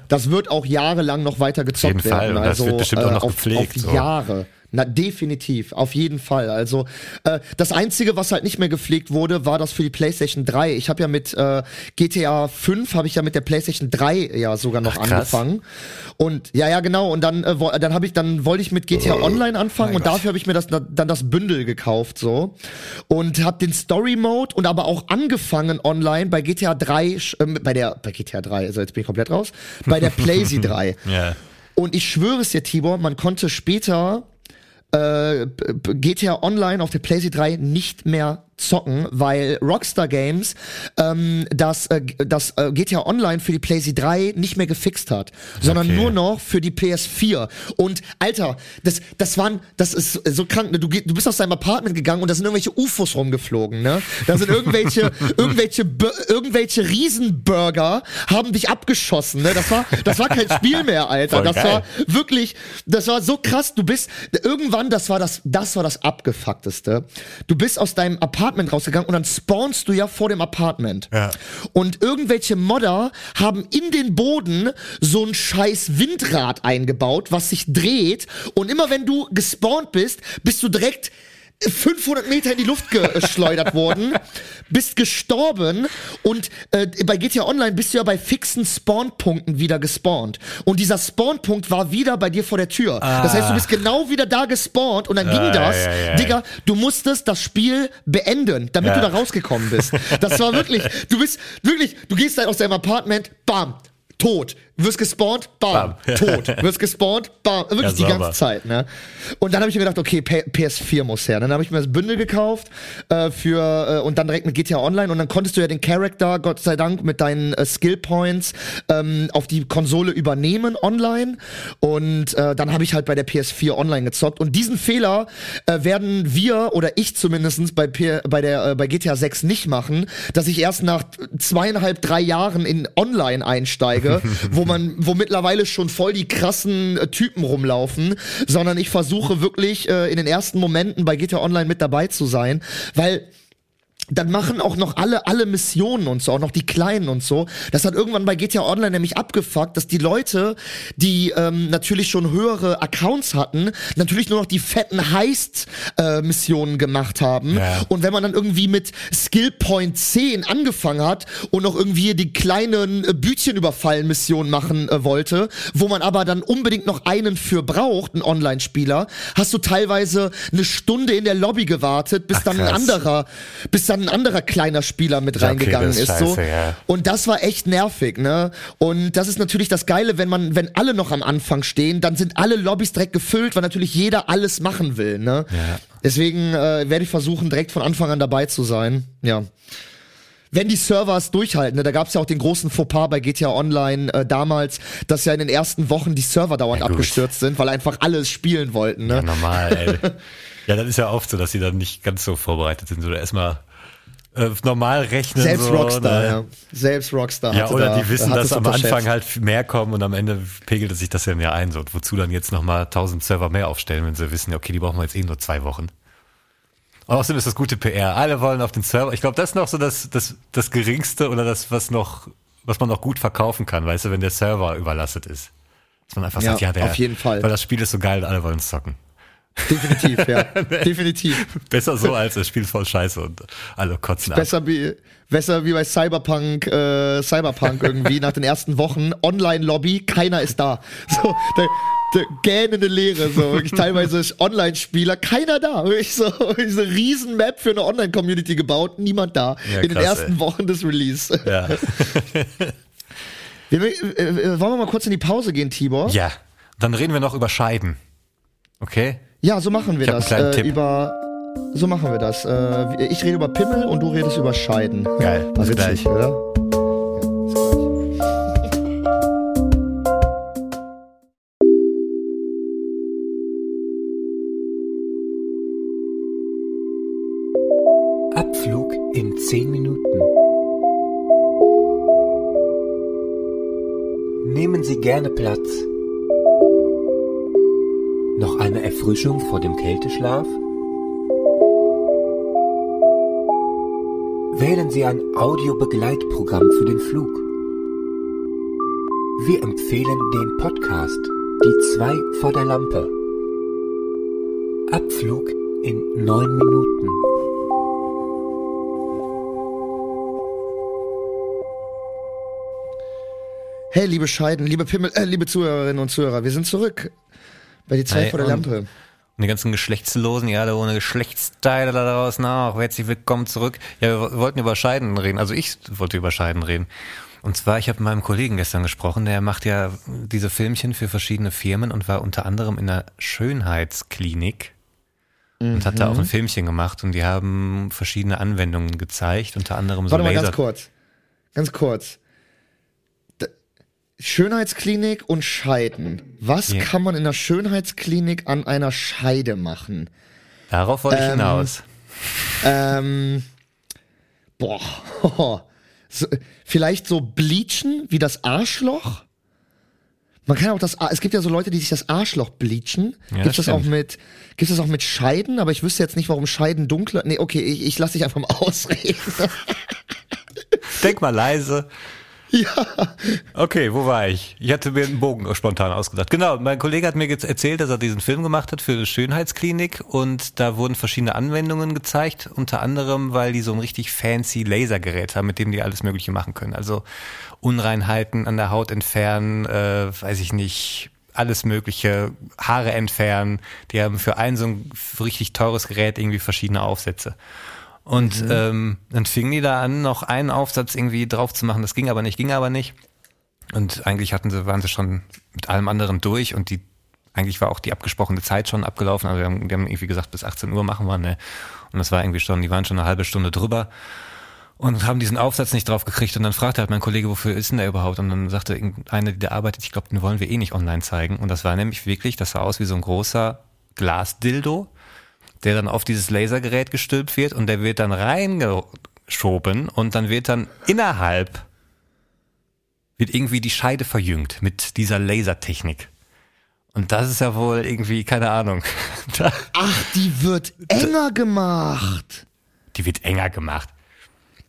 Das wird auch jahrelang noch weiter gezockt jeden Fall. werden. Und das Also wird bestimmt auch noch auf, gepflegt, Auf so. Jahre. Na, definitiv. Auf jeden Fall. Also, äh, das Einzige, was halt nicht mehr gepflegt wurde, war das für die PlayStation 3. Ich habe ja mit äh, GTA 5, habe ich ja mit der PlayStation 3 ja sogar noch Ach, angefangen. Und ja, ja, genau. Und dann, äh, dann habe ich, dann wollte ich mit GTA Online anfangen und Gott. dafür habe ich mir das dann das Bündel gekauft so und habe den Story Mode und aber auch angefangen online bei GTA 3, sch- äh, bei der bei GTA 3, also jetzt bin ich komplett raus, bei der PlayZ 3. Ja. Und ich schwöre es dir, Tibor, man konnte später äh, GTA Online auf der PlayStation 3 nicht mehr zocken, weil Rockstar Games ähm, das, äh, das äh, GTA Online für die PlayStation 3 nicht mehr gefixt hat, sondern Okay. nur noch für die PS4. Und Alter, das, das waren, das ist so krank. Ne? Du, du bist aus deinem Apartment gegangen und da sind irgendwelche UFOs rumgeflogen. Ne? Da sind irgendwelche, irgendwelche, irgendwelche Riesenburger haben dich abgeschossen. Ne? Das war, das war kein Spiel mehr, Alter. Voll das geil. war wirklich, das war so krass. Du bist irgendwann, das war das, das war das abgefuckteste. Du bist aus deinem Apartment rausgegangen und dann spawnst du ja vor dem Apartment. Ja. Und irgendwelche Modder haben in den Boden so ein scheiß Windrad eingebaut, was sich dreht. Und immer wenn du gespawnt bist, bist du direkt 500 Meter in die Luft geschleudert worden, bist gestorben und äh, bei GTA Online bist du ja bei fixen Spawnpunkten wieder gespawnt. Und dieser Spawnpunkt war wieder bei dir vor der Tür. Das heißt, du bist genau wieder da gespawnt und dann ging Ah, das. ja, ja, ja. Digga, du musstest das Spiel beenden, damit du da rausgekommen bist. Das war wirklich, du bist wirklich, du gehst dann aus deinem Apartment, bam, tot, wirst gespawnt, bam, Bam. tot, wirst gespawnt, bam, wirklich Ja, die ganze Zeit, ne? Und dann habe ich mir gedacht, okay, P PS4 muss her. Dann habe ich mir das Bündel gekauft äh, für äh, und dann direkt mit GTA Online und dann konntest du ja den Charakter, Gott sei Dank, mit deinen äh, Skill Points ähm, auf die Konsole übernehmen online. Und äh, dann habe ich halt bei der PS4 Online gezockt. Und diesen Fehler äh, werden wir oder ich zumindestens bei P bei der äh, bei GTA 6 nicht machen, dass ich erst nach zweieinhalb drei Jahren in Online einsteige, wo man wo mittlerweile schon voll die krassen äh, Typen rumlaufen, sondern ich versuche wirklich äh, in den ersten Momenten bei GTA Online mit dabei zu sein, weil dann machen auch noch alle alle Missionen und so, auch noch die kleinen und so. Das hat irgendwann bei GTA Online nämlich abgefuckt, dass die Leute, die ähm, natürlich schon höhere Accounts hatten, natürlich nur noch die fetten Heist-Missionen gemacht haben. Ja. Und wenn man dann irgendwie mit Skill Point 10 angefangen hat und noch irgendwie die kleinen äh, Bütchenüberfallen-Missionen machen äh, wollte, wo man aber dann unbedingt noch einen für braucht, einen Online-Spieler, hast du teilweise eine Stunde in der Lobby gewartet, bis Ach, dann ein anderer, bis dann ein anderer kleiner Spieler mit Okay, reingegangen das ist ist. so. scheiße, ja. Und das war echt nervig, ne? Und das ist natürlich das Geile, wenn man, wenn alle noch am Anfang stehen, dann sind alle Lobbys direkt gefüllt, weil natürlich jeder alles machen will, ne? Ja. Deswegen äh, werde ich versuchen, direkt von Anfang an dabei zu sein. Ja. Wenn die Servers durchhalten, ne, da gab es ja auch den großen Fauxpas bei GTA Online äh, damals, dass ja in den ersten Wochen die Server dauernd Ja, abgestürzt sind, weil einfach alles spielen wollten. Ne? Ja, normal, ey. ja, das ist ja oft so, dass sie dann nicht ganz so vorbereitet sind. Oder erstmal äh, normal rechnen. Selbst so, Rockstar, ne? ja. Selbst Rockstar. Ja, oder da, die wissen, dass am. Anfang halt mehr kommen und am Ende pegelt sich das dann ja ein. So, und wozu dann jetzt nochmal 1000 Server mehr aufstellen, wenn sie wissen, okay, die brauchen wir jetzt eh nur zwei Wochen. Außerdem ist das gute PR. Alle wollen auf den Server. Ich glaube, das ist noch so das, das, das Geringste oder das, was noch, was man noch gut verkaufen kann, weißt du, wenn der Server überlastet ist. Dass man einfach Ja, sagt, ja, der, auf jeden Fall. Weil das Spiel ist so geil und alle wollen es zocken. Definitiv, ja. Definitiv. Besser so, als das Spiel voll scheiße und alle kotzen ab. Besser wie, besser wie bei Cyberpunk, äh, Cyberpunk irgendwie nach den ersten Wochen. Online-Lobby, keiner ist da. So, der, der gähnende Leere, so wirklich teilweise Online-Spieler, keiner da. Wirklich so, diese riesen Map für eine Online-Community gebaut, niemand da. Ja, in den ersten ey. Wochen des Release. Ja. Wir, äh, wollen wir mal kurz in die Pause gehen, Tibor? ja. Dann reden wir noch über Scheiden. Okay? Ja, so machen wir Ich hab das. einen kleinen Äh, Tipp. über so machen wir das. Äh, ich rede über Pimmel und du redest über Scheiden. Geil. War Bis witzig, gleich. oder? Abflug in 10 Minuten. Nehmen Sie gerne Platz. Noch eine Erfrischung vor dem Kälteschlaf? Wählen Sie ein Audiobegleitprogramm für den Flug. Wir empfehlen den Podcast Die zwei vor der Lampe. Abflug in 9 Minuten. Hey, liebe Scheiden, liebe Pimmel, äh, liebe Zuhörerinnen und Zuhörer, wir sind zurück bei die Zeit Hey, vor der Lampe. Und die ganzen Geschlechtslosen, ja, alle ohne Geschlechtsteile da draußen auch. Herzlich willkommen zurück. Ja, wir wollten über Scheiden reden. Also ich wollte über Scheiden reden. Und zwar, ich habe mit meinem Kollegen gestern gesprochen, der macht ja diese Filmchen für verschiedene Firmen und war unter anderem in einer Schönheitsklinik und hat da Mhm. auch ein Filmchen gemacht und die haben verschiedene Anwendungen gezeigt, unter anderem so Warte mal Laser. ganz kurz. Ganz kurz. Schönheitsklinik und Scheiden. Was Ja. kann man in der Schönheitsklinik an einer Scheide machen? Darauf wollte ich Ähm, hinaus. Ähm, boah. So, vielleicht so bleachen wie das Arschloch? Man kann auch das, es gibt ja so Leute, die sich das Arschloch bleachen. Ja, das stimmt. auch mit, gibt's das auch mit Scheiden? Aber ich wüsste jetzt nicht, warum Scheiden dunkler, nee, okay, ich, ich lasse dich einfach mal ausreden. Denk mal leise. ja. Okay, wo war ich? Ich hatte mir einen Bogen spontan ausgedacht. Genau, mein Kollege hat mir jetzt erzählt, dass er diesen Film gemacht hat für eine Schönheitsklinik und da wurden verschiedene Anwendungen gezeigt, unter anderem, weil die so ein richtig fancy Lasergerät haben, mit dem die alles Mögliche machen können. Also Unreinheiten an der Haut entfernen, äh, weiß ich nicht, alles Mögliche, Haare entfernen. Die haben für ein so ein richtig teures Gerät irgendwie verschiedene Aufsätze. Und ähm, dann fingen die da an, noch einen Aufsatz irgendwie drauf zu machen. Das ging aber nicht, ging aber nicht. Und eigentlich hatten sie, waren sie schon mit allem anderen durch und die, eigentlich war auch die abgesprochene Zeit schon abgelaufen. Also die haben, die haben irgendwie gesagt, bis 18 Uhr machen wir, ne? Und das war irgendwie schon, die waren schon eine halbe Stunde drüber und haben diesen Aufsatz nicht drauf gekriegt. Und dann fragte halt mein Kollege, wofür ist denn der überhaupt? Und dann sagte irgendeine, die da arbeitet, ich glaube, den wollen wir eh nicht online zeigen. Und das war nämlich wirklich, das sah aus wie so ein großer Glasdildo, der dann auf dieses Lasergerät gestülpt wird und der wird dann reingeschoben und dann wird dann innerhalb wird irgendwie die Scheide verjüngt mit dieser Lasertechnik. Und das ist ja wohl irgendwie, keine Ahnung. Ach, die wird enger gemacht. Die wird enger gemacht.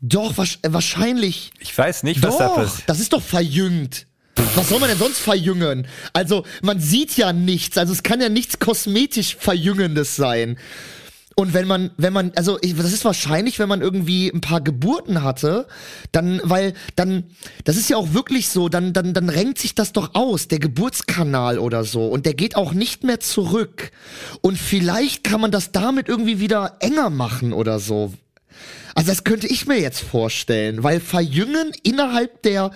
Doch, äh, wahrscheinlich. Ich weiß nicht, was da Doch, passiert. das ist doch verjüngt. Was soll man denn sonst verjüngen? Also, man sieht ja nichts. Also, es kann ja nichts kosmetisch Verjüngendes sein. Und wenn man, wenn man, also ich, das ist wahrscheinlich, wenn man irgendwie ein paar Geburten hatte, dann, weil dann, das ist ja auch wirklich so, dann, dann, dann renkt sich das doch aus, der Geburtskanal oder so, und der geht auch nicht mehr zurück. Und vielleicht kann man das damit irgendwie wieder enger machen oder so. Also das könnte ich mir jetzt vorstellen, weil verjüngen innerhalb der,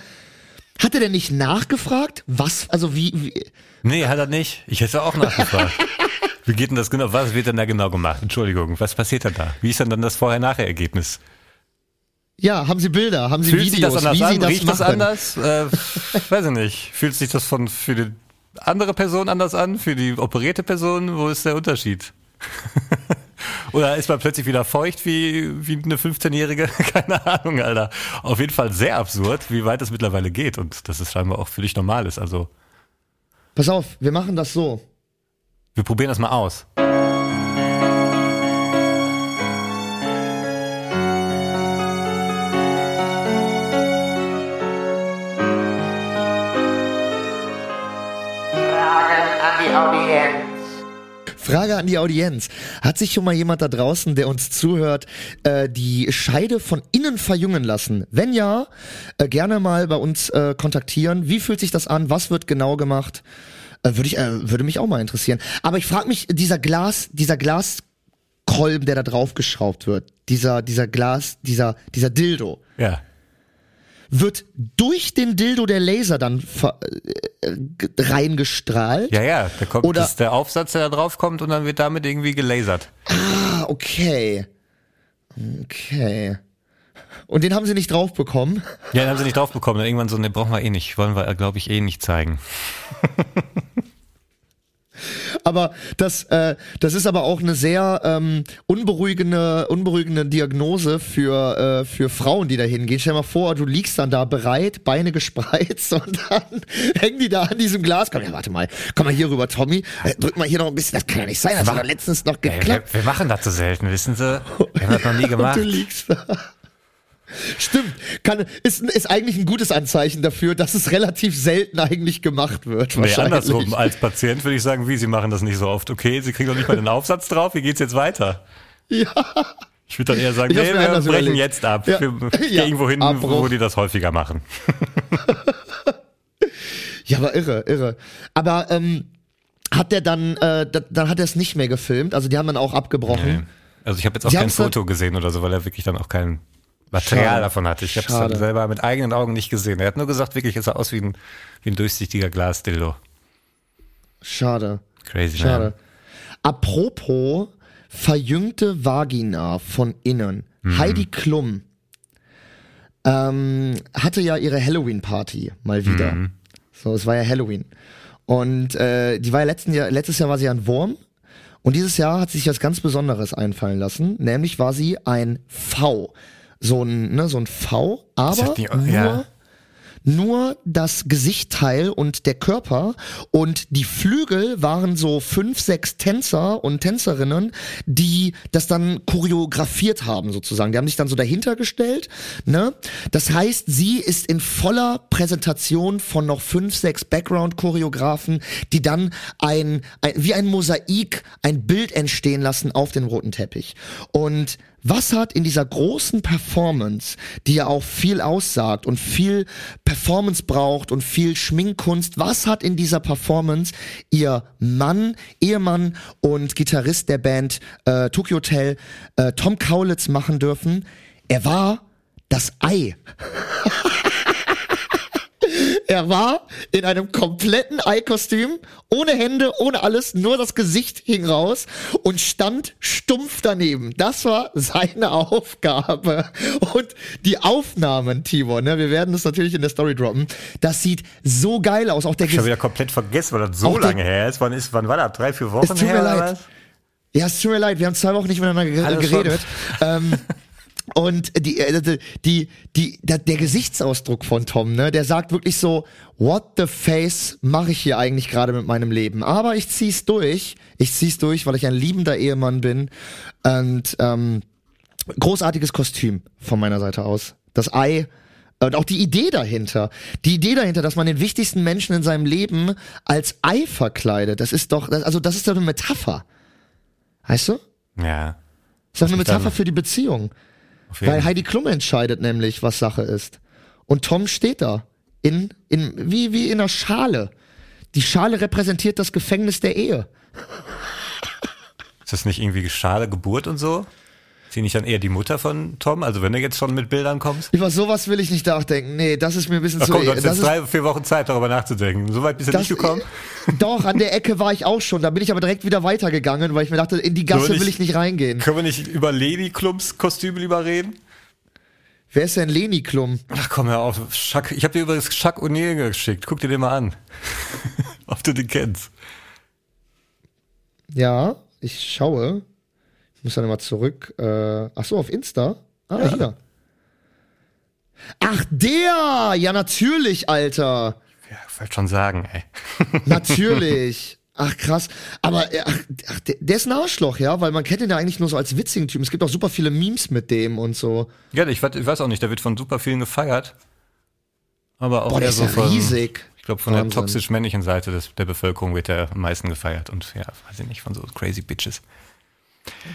hat er denn nicht nachgefragt, was, also wie, wie Nee, hat er nicht. Ich hätte auch nachgefragt. Wie geht denn das genau? Was wird denn da genau gemacht? Entschuldigung, was passiert denn da? Wie ist denn dann das Vorher-Nachher-Ergebnis? ja, haben Sie Bilder, haben Sie Fühlt sich Videos, das anders wie an? Sie das Riecht das anders? Äh, weiß ich nicht. Fühlt sich das von für die andere Person anders an? Für die operierte Person? Wo ist der Unterschied? Oder ist man plötzlich wieder feucht wie, wie eine 15-Jährige? Keine Ahnung, Alter. Auf jeden Fall sehr absurd, wie weit das mittlerweile geht und dass es scheinbar auch völlig normal ist. Also, Pass auf, wir machen das so. wir probieren das mal aus. Frage an die Audienz. Hat sich schon mal jemand da draußen, der uns zuhört, äh, die Scheide von innen verjüngen lassen? Wenn ja, äh, gerne mal bei uns äh, kontaktieren. Wie fühlt sich das an? Was wird genau gemacht? Äh, würde ich, äh, würde mich auch mal interessieren. Aber ich frage mich, dieser Glas, dieser Glaskolben, der da draufgeschraubt wird, dieser, dieser Glas, dieser, dieser Dildo, Ja. Wird durch den Dildo der Laser dann ver- äh, g- reingestrahlt? Ja, ja, da kommt Oder- das ist der Aufsatz, der da drauf kommt und dann wird damit irgendwie gelasert. Ah, okay. Okay. Und den haben sie nicht drauf bekommen. Ja, den haben sie nicht drauf bekommen. Irgendwann so, ne, brauchen wir eh nicht. Wollen wir, glaube ich, eh nicht zeigen. Aber das, äh, das ist aber auch eine sehr ähm, unberuhigende, unberuhigende Diagnose für, äh, für Frauen, die da hingehen. Stell dir mal vor, du liegst dann da bereit, Beine gespreizt und dann hängen die da an diesem Glas. Komm, ja, warte mal, komm mal hier rüber, Tommy. Äh, drück mal hier noch ein bisschen. Das kann ja nicht sein. Das hat doch letztens noch Ey, wir, geklappt. wir machen das so selten, wissen Sie? Wir haben das noch nie gemacht. Und du liegst da. Stimmt, kann, ist, ist eigentlich ein gutes Anzeichen dafür, dass es relativ selten eigentlich gemacht wird. Nee, andersrum. Als Patient würde ich sagen, wie, Sie machen das nicht so oft. Okay, Sie kriegen doch nicht mal den Aufsatz drauf. Wie geht's jetzt weiter? Ja. Ich würde dann eher sagen, nee, wir brechen überlegt. jetzt ab. Ja. Wir gehen Ja, irgendwo hin, Abbruch. wo die das häufiger machen. Ja, aber irre, irre. Aber ähm, hat der dann, äh, da, dann hat er es nicht mehr gefilmt. Also die haben dann auch abgebrochen. Also ich habe jetzt auch Sie kein Foto gesehen oder so, weil er wirklich dann auch kein Material Schade. davon hatte. Ich habe es selber mit eigenen Augen nicht gesehen. Er hat nur gesagt, wirklich, es sah aus wie ein, wie ein durchsichtiger Glasdildo. Schade. Crazy, Schade. man. Apropos verjüngte Vagina von innen. Mhm. Heidi Klum ähm, hatte ja ihre Halloween-Party mal wieder. Mhm. So, es war ja Halloween. Und äh, die war ja letzten Jahr, letztes Jahr war sie ein Wurm. Und dieses Jahr hat sie sich was ganz Besonderes einfallen lassen. Nämlich war sie ein V. So ein, ne, so ein V, aber die- nur, ja. nur das Gesichtteil und der Körper und die Flügel waren so fünf, sechs Tänzer und Tänzerinnen, die das dann choreografiert haben sozusagen. Die haben sich dann so dahinter gestellt, ne? Das heißt, sie ist in voller Präsentation von noch fünf, sechs Background-Choreografen, die dann ein, ein, wie ein Mosaik ein Bild entstehen lassen auf den roten Teppich. Und was hat in dieser großen Performance, die ja auch viel aussagt und viel Performance braucht und viel Schminkkunst, was hat in dieser Performance ihr Mann, Ehemann und Gitarrist der Band äh, Tokyo Hotel, äh, Tom Kaulitz machen dürfen? Er war das Ei. Er war in einem kompletten Ei-Kostüm, ohne Hände, ohne alles, nur das Gesicht hing raus und stand stumpf daneben. Das war seine Aufgabe. Und die Aufnahmen, Tibor, ne, wir werden das natürlich in der Story droppen, das sieht so geil aus. Auch der Ich habe wieder komplett vergessen, weil das so lange her ist. Wann, ist. wann war das? Drei, vier Wochen Es tut mir her? oder leid. Ja, es tut mir leid, wir haben zwei Wochen nicht miteinander geredet. ähm, und die, äh, die, die, die, der, der Gesichtsausdruck von Tom, ne, der sagt wirklich so, what the face mache ich hier eigentlich gerade mit meinem Leben? Aber ich zieh's durch. Ich zieh's durch, weil ich ein liebender Ehemann bin. Und ähm, großartiges Kostüm von meiner Seite aus. Das Ei. Und auch die Idee dahinter. Die Idee dahinter, dass man den wichtigsten Menschen in seinem Leben als Ei verkleidet. Das ist doch, also das ist doch eine Metapher. Weißt du? Ja. Das ist doch eine Metapher für die Beziehung. Weil. Heidi Klum entscheidet nämlich, was Sache ist. Und Tom steht da. In, in, wie, wie in einer Schale. Die Schale repräsentiert das Gefängnis der Ehe. Ist das nicht irgendwie schade Geburt und so? Sie nicht dann eher die Mutter von Tom? Also wenn du jetzt schon mit Bildern kommst? Über sowas will ich nicht nachdenken. Nee, das ist mir ein bisschen Ach zu. komm, du hast jetzt drei, vier Wochen Zeit, darüber nachzudenken. So weit bist du nicht gekommen? Doch, an der Ecke war ich auch schon. Da bin ich aber direkt wieder weitergegangen, weil ich mir dachte, in die Gasse ich- will ich nicht reingehen. Können wir nicht über Leni Klums Kostüme lieber reden? Wer ist denn Leni Klum? Ach komm, hör auf. Chuck, ich habe dir übrigens Chuck O'Neill geschickt. Guck dir den mal an. Ob du den kennst. Ja, ich schaue. Ich muss dann mal zurück. Äh, ach so, auf Insta. Ah, hier. Ach, der! Ja, natürlich, Alter. Ja, ich wollte schon sagen, ey. Natürlich. Ach krass. Aber äh, ach, ach, der, der ist ein Arschloch, ja, weil man kennt ihn ja eigentlich nur so als witzigen Typen. Es gibt auch super viele Memes mit dem und so. Ja, ich, weiß- ich weiß auch nicht, der wird von super vielen gefeiert. Aber auch Boah, der ist so ja von, riesig. Ich glaube, von der Wahnsinn. toxisch-männlichen Seite des, der Bevölkerung wird er am meisten gefeiert. Und ja, weiß ich nicht, von so crazy Bitches.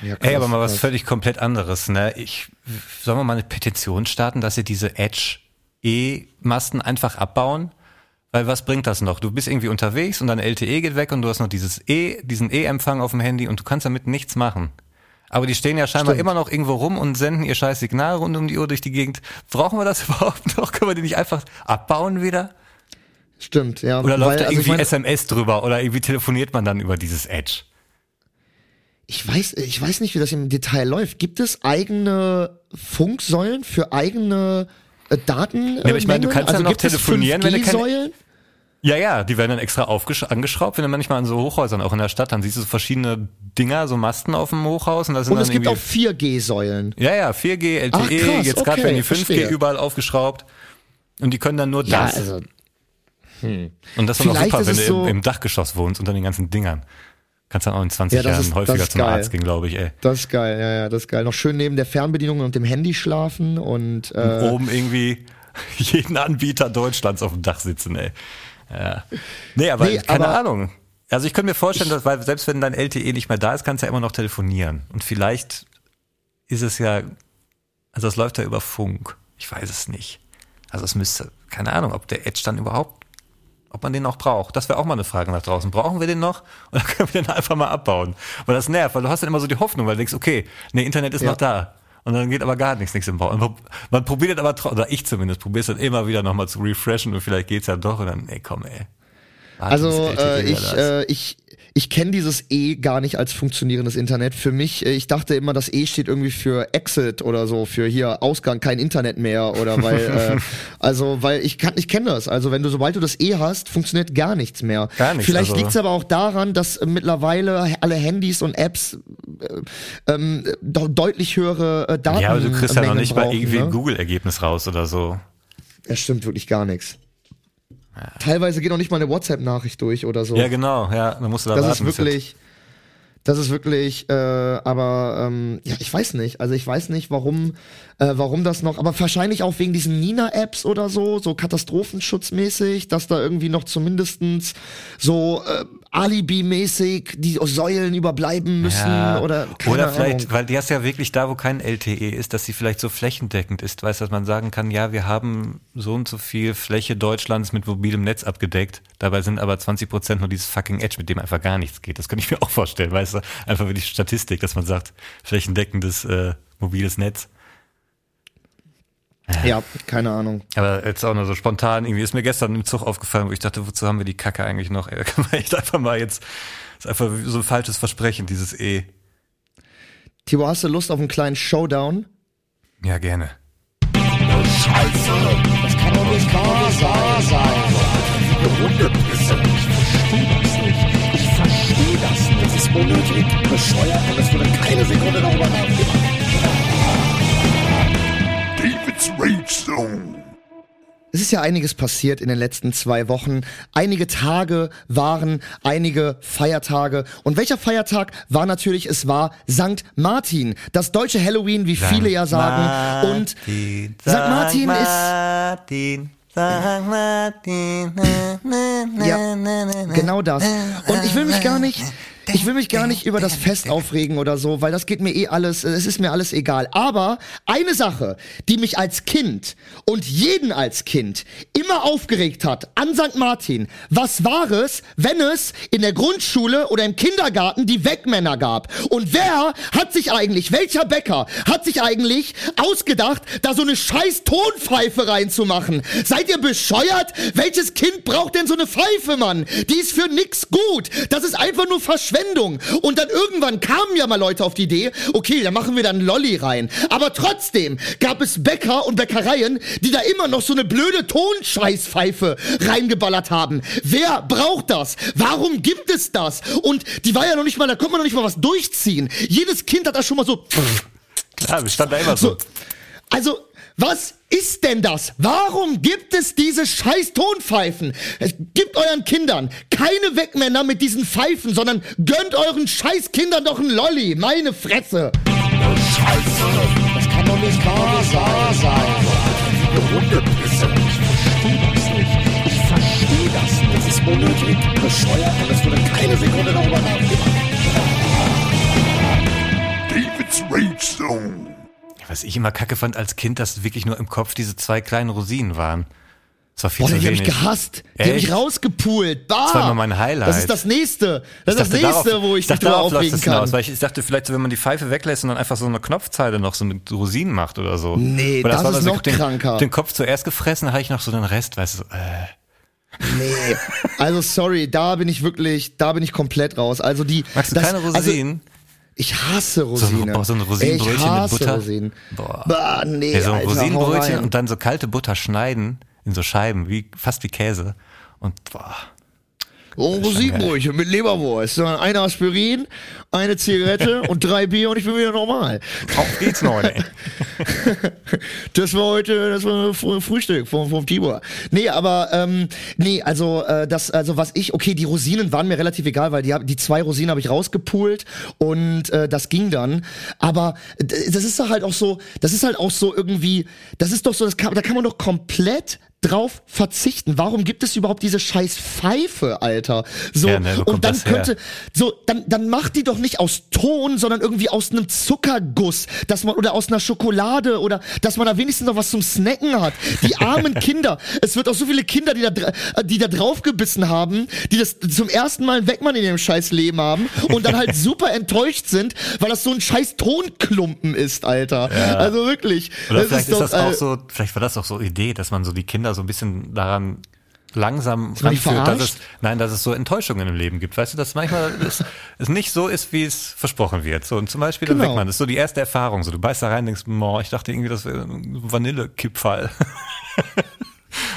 Ja, Ey, aber mal was völlig komplett anderes, ne? Ich, sollen wir mal eine Petition starten, dass sie diese Edge-E-Masten einfach abbauen? Weil was bringt das noch? Du bist irgendwie unterwegs und dein LTE geht weg und du hast noch dieses E, diesen E-Empfang auf dem Handy und du kannst damit nichts machen. Aber die stehen ja scheinbar Stimmt. immer noch irgendwo rum und senden ihr scheiß Signal rund um die Uhr durch die Gegend. Brauchen wir das überhaupt noch? Können wir die nicht einfach abbauen wieder? Stimmt, ja. Oder läuft Weil, da also irgendwie meine- SMS drüber? Oder irgendwie telefoniert man dann über dieses Edge? Ich weiß, ich weiß nicht, wie das im Detail läuft. Gibt es eigene Funksäulen für eigene äh, Daten? aber ich meine, du kannst also dann noch telefonieren, wenn du keine- 5G-Säulen? Ja, ja, die werden dann extra angeschraubt. Wenn du manchmal an so Hochhäusern auch in der Stadt, dann siehst du so verschiedene Dinger, so Masten auf dem Hochhaus und da sind Und dann es gibt auch 4G-Säulen. Ja, ja, 4G, LTE, Ach, krass, jetzt gerade okay, werden die 5G verstehe. überall aufgeschraubt. Und die können dann nur Ja, das. also und das ist vielleicht super, wenn du es im, so- im Dachgeschoss wohnst unter den ganzen Dingern. Kannst dann auch in 20 Ja, Jahren ist- häufiger zum geil. Arzt gehen, glaube ich, ey. das ist geil, ja, ja, das ist geil. Noch schön neben der Fernbedienung und dem Handy schlafen und äh, Oben irgendwie jeden Anbieter Deutschlands auf dem Dach sitzen, ey. Ja. Nee, aber Nee, keine aber- Ahnung. Also ich könnte mir vorstellen, dass, weil selbst wenn dein LTE nicht mehr da ist, kannst du ja immer noch telefonieren. Und vielleicht ist es ja, also es läuft ja über Funk. Ich weiß es nicht. Also es müsste, keine Ahnung, ob der Edge dann überhaupt, ob man den noch braucht. Das wäre auch mal eine Frage nach draußen. Brauchen wir den noch? Oder können wir den einfach mal abbauen? Weil das nervt, weil du hast dann immer so die Hoffnung, weil du denkst, okay, nee, Internet ist Ja. noch da. Und dann geht aber gar nichts, nichts im Bau. Und man- probiert aber, oder ich zumindest, probiert dann immer wieder nochmal zu refreshen und vielleicht geht's ja doch und dann, ey, komm, ey. Warte, Also äh, wieder ich, äh, ich, ich kenne dieses E gar nicht als funktionierendes Internet. Für mich, äh, ich dachte immer, das E steht irgendwie für Exit oder so, für hier Ausgang, kein Internet mehr oder weil, äh, also weil ich kann, ich kenne das. Also wenn du, sobald du das E hast, funktioniert gar nichts mehr. Gar nichts, Vielleicht also- liegt's aber auch daran, dass äh, mittlerweile alle Handys und Apps äh, ähm, do- deutlich höhere äh, Daten ja, aber du kriegst ja noch nicht mal brauchen, irgendwie ne? ein Google-Ergebnis raus oder so. Das stimmt wirklich gar nichts. Teilweise geht noch nicht mal eine WhatsApp-Nachricht durch oder so. Ja, genau, ja, dann musst du da das warten. ist wirklich, das ist wirklich, äh, aber ähm, ja, ich weiß nicht. Also ich weiß nicht, warum, äh, warum das noch, aber wahrscheinlich auch wegen diesen Nina-Apps oder so, so katastrophenschutzmäßig, dass da irgendwie noch zumindestens so äh, Alibi-mäßig die Säulen überbleiben müssen Ja, oder keine oder vielleicht, Ahnung. weil die hast ja wirklich da, wo kein LTE ist, dass sie vielleicht so flächendeckend ist, weißt du, dass man sagen kann, ja, wir haben so und so viel Fläche Deutschlands mit mobilem Netz abgedeckt, dabei sind aber 20 Prozent nur dieses fucking Edge, mit dem einfach gar nichts geht. Das könnte ich mir auch vorstellen, weißt du, einfach wie die Statistik, dass man sagt, flächendeckendes äh, mobiles Netz. Ja, keine Ahnung. Aber jetzt auch nur so spontan, irgendwie ist mir gestern im Zug aufgefallen, wo ich dachte, wozu haben wir die Kacke eigentlich noch? Ey, da kann man echt einfach mal jetzt, ist einfach so ein falsches Versprechen, dieses E. Tibor, hast du Lust auf einen kleinen Showdown? Ja, gerne. Das kann doch nicht wahr sein. David's Rage Zone. Es ist ja einiges passiert in den letzten zwei Wochen. Einige Tage waren einige Feiertage. Und welcher Feiertag war natürlich? Es war Sankt Martin. Das deutsche Halloween, wie viele ja sagen. Und Sankt Martin ist. Martin, Sankt Martin. Ja, genau das. Und ich will mich gar nicht, ich will mich gar nicht über das Fest aufregen oder so, weil das geht mir eh alles, es ist mir alles egal. Aber eine Sache, die mich als Kind und jeden als Kind immer aufgeregt hat an St. Martin, was war es, wenn es in der Grundschule oder im Kindergarten die Wegmänner gab? Und wer hat sich eigentlich, welcher Bäcker hat sich eigentlich ausgedacht, da so eine scheiß Tonpfeife reinzumachen? Seid ihr bescheuert? Welches Kind braucht denn so eine Pfeife, Mann? Die ist für nix gut. Das ist einfach nur Verschwendung. Und dann irgendwann kamen ja mal Leute auf die Idee, okay, da machen wir dann Lolli rein. Aber trotzdem gab es Bäcker und Bäckereien, die da immer noch so eine blöde Tonscheißpfeife reingeballert haben. Wer braucht das? Warum gibt es das? Und die war ja noch nicht mal, da konnte man noch nicht mal was durchziehen. Jedes Kind hat da schon mal so wir standen da immer so. so. Also, was ist denn das? Warum gibt es diese scheiß Tonpfeifen? Es gibt euren Kindern keine Wegmänner mit diesen Pfeifen, sondern gönnt euren scheiß Kindern doch ein Lolli. Meine Fresse. Das kann doch nicht wahr sein. ist unnötig, bescheuert und es wurde keine Sekunde darüber nachgedacht. David's Rage Zone. Was ich immer kacke fand als Kind, dass wirklich nur im Kopf diese zwei kleinen Rosinen waren. Das war viel Boah, zu die hab ich wenig. gehasst. Die hab ich rausgepult. Bah! Das war immer mein Highlight. Das ist das nächste. Das ist das nächste, darauf- wo ich dachte, darauf aufregen das hinaus, kann. Weil ich, ich dachte vielleicht, so, wenn man die Pfeife weglässt und dann einfach so eine Knopfzeile noch so mit Rosinen macht oder so. Nee, Weil das war ist so, noch den, kranker. Den Kopf zuerst gefressen, dann hatte ich noch so den Rest, weißt du, so, äh. Nee, also sorry, da bin ich wirklich, da bin ich komplett raus. Also die, Magst du das, keine Rosinen? Also, ich hasse Rosinen. oh, so ein Rosinenbrötchen ich mit hasse Butter? Rosinen. Boah. Bah, nee, Ja, so ein Alter, Rosinenbrötchen und dann so kalte Butter schneiden in so Scheiben, wie, fast wie Käse. Und boah. Oh, Rosinenbrötchen mit Leberwurst. So, Eine Aspirin, eine Zigarette und drei Bier und ich bin wieder normal. Auf geht's noch, ey. Das war heute, das war Fr- Frühstück vom, vom Tibor. Nee, aber ähm, nee, also äh, das, also was ich, okay, die Rosinen waren mir relativ egal, weil die, die zwei Rosinen habe ich rausgepult und äh, das ging dann. Aber das ist doch halt auch so, das ist halt auch so irgendwie, das ist doch so, das kann, da kann man doch komplett drauf verzichten. Warum gibt es überhaupt diese scheiß Pfeife, Alter? So Ja, ne, und dann könnte so dann dann macht die doch nicht aus Ton, sondern irgendwie aus einem Zuckerguss, dass man oder aus einer Schokolade oder dass man da wenigstens noch was zum Snacken hat. Die armen Kinder. Es wird auch so viele Kinder, die da äh, die da draufgebissen haben, die das zum ersten Mal Wegmann in ihrem scheiß Leben haben und dann halt super enttäuscht sind, weil das so ein scheiß Tonklumpen ist, Alter. Also wirklich. Oder Das vielleicht ist, doch, das auch äh, so, vielleicht war das auch so Idee, dass man so die Kinder so ein bisschen daran langsam man ranführt, dass es, nein, dass es so Enttäuschungen im Leben gibt. Weißt du, dass manchmal es, es nicht so ist, wie es versprochen wird. So, und zum Beispiel dann Genau. Wegmann, das ist so die erste Erfahrung. So, du beißt da rein und denkst, boah, ich dachte irgendwie, das wäre ein Vanillekipferl.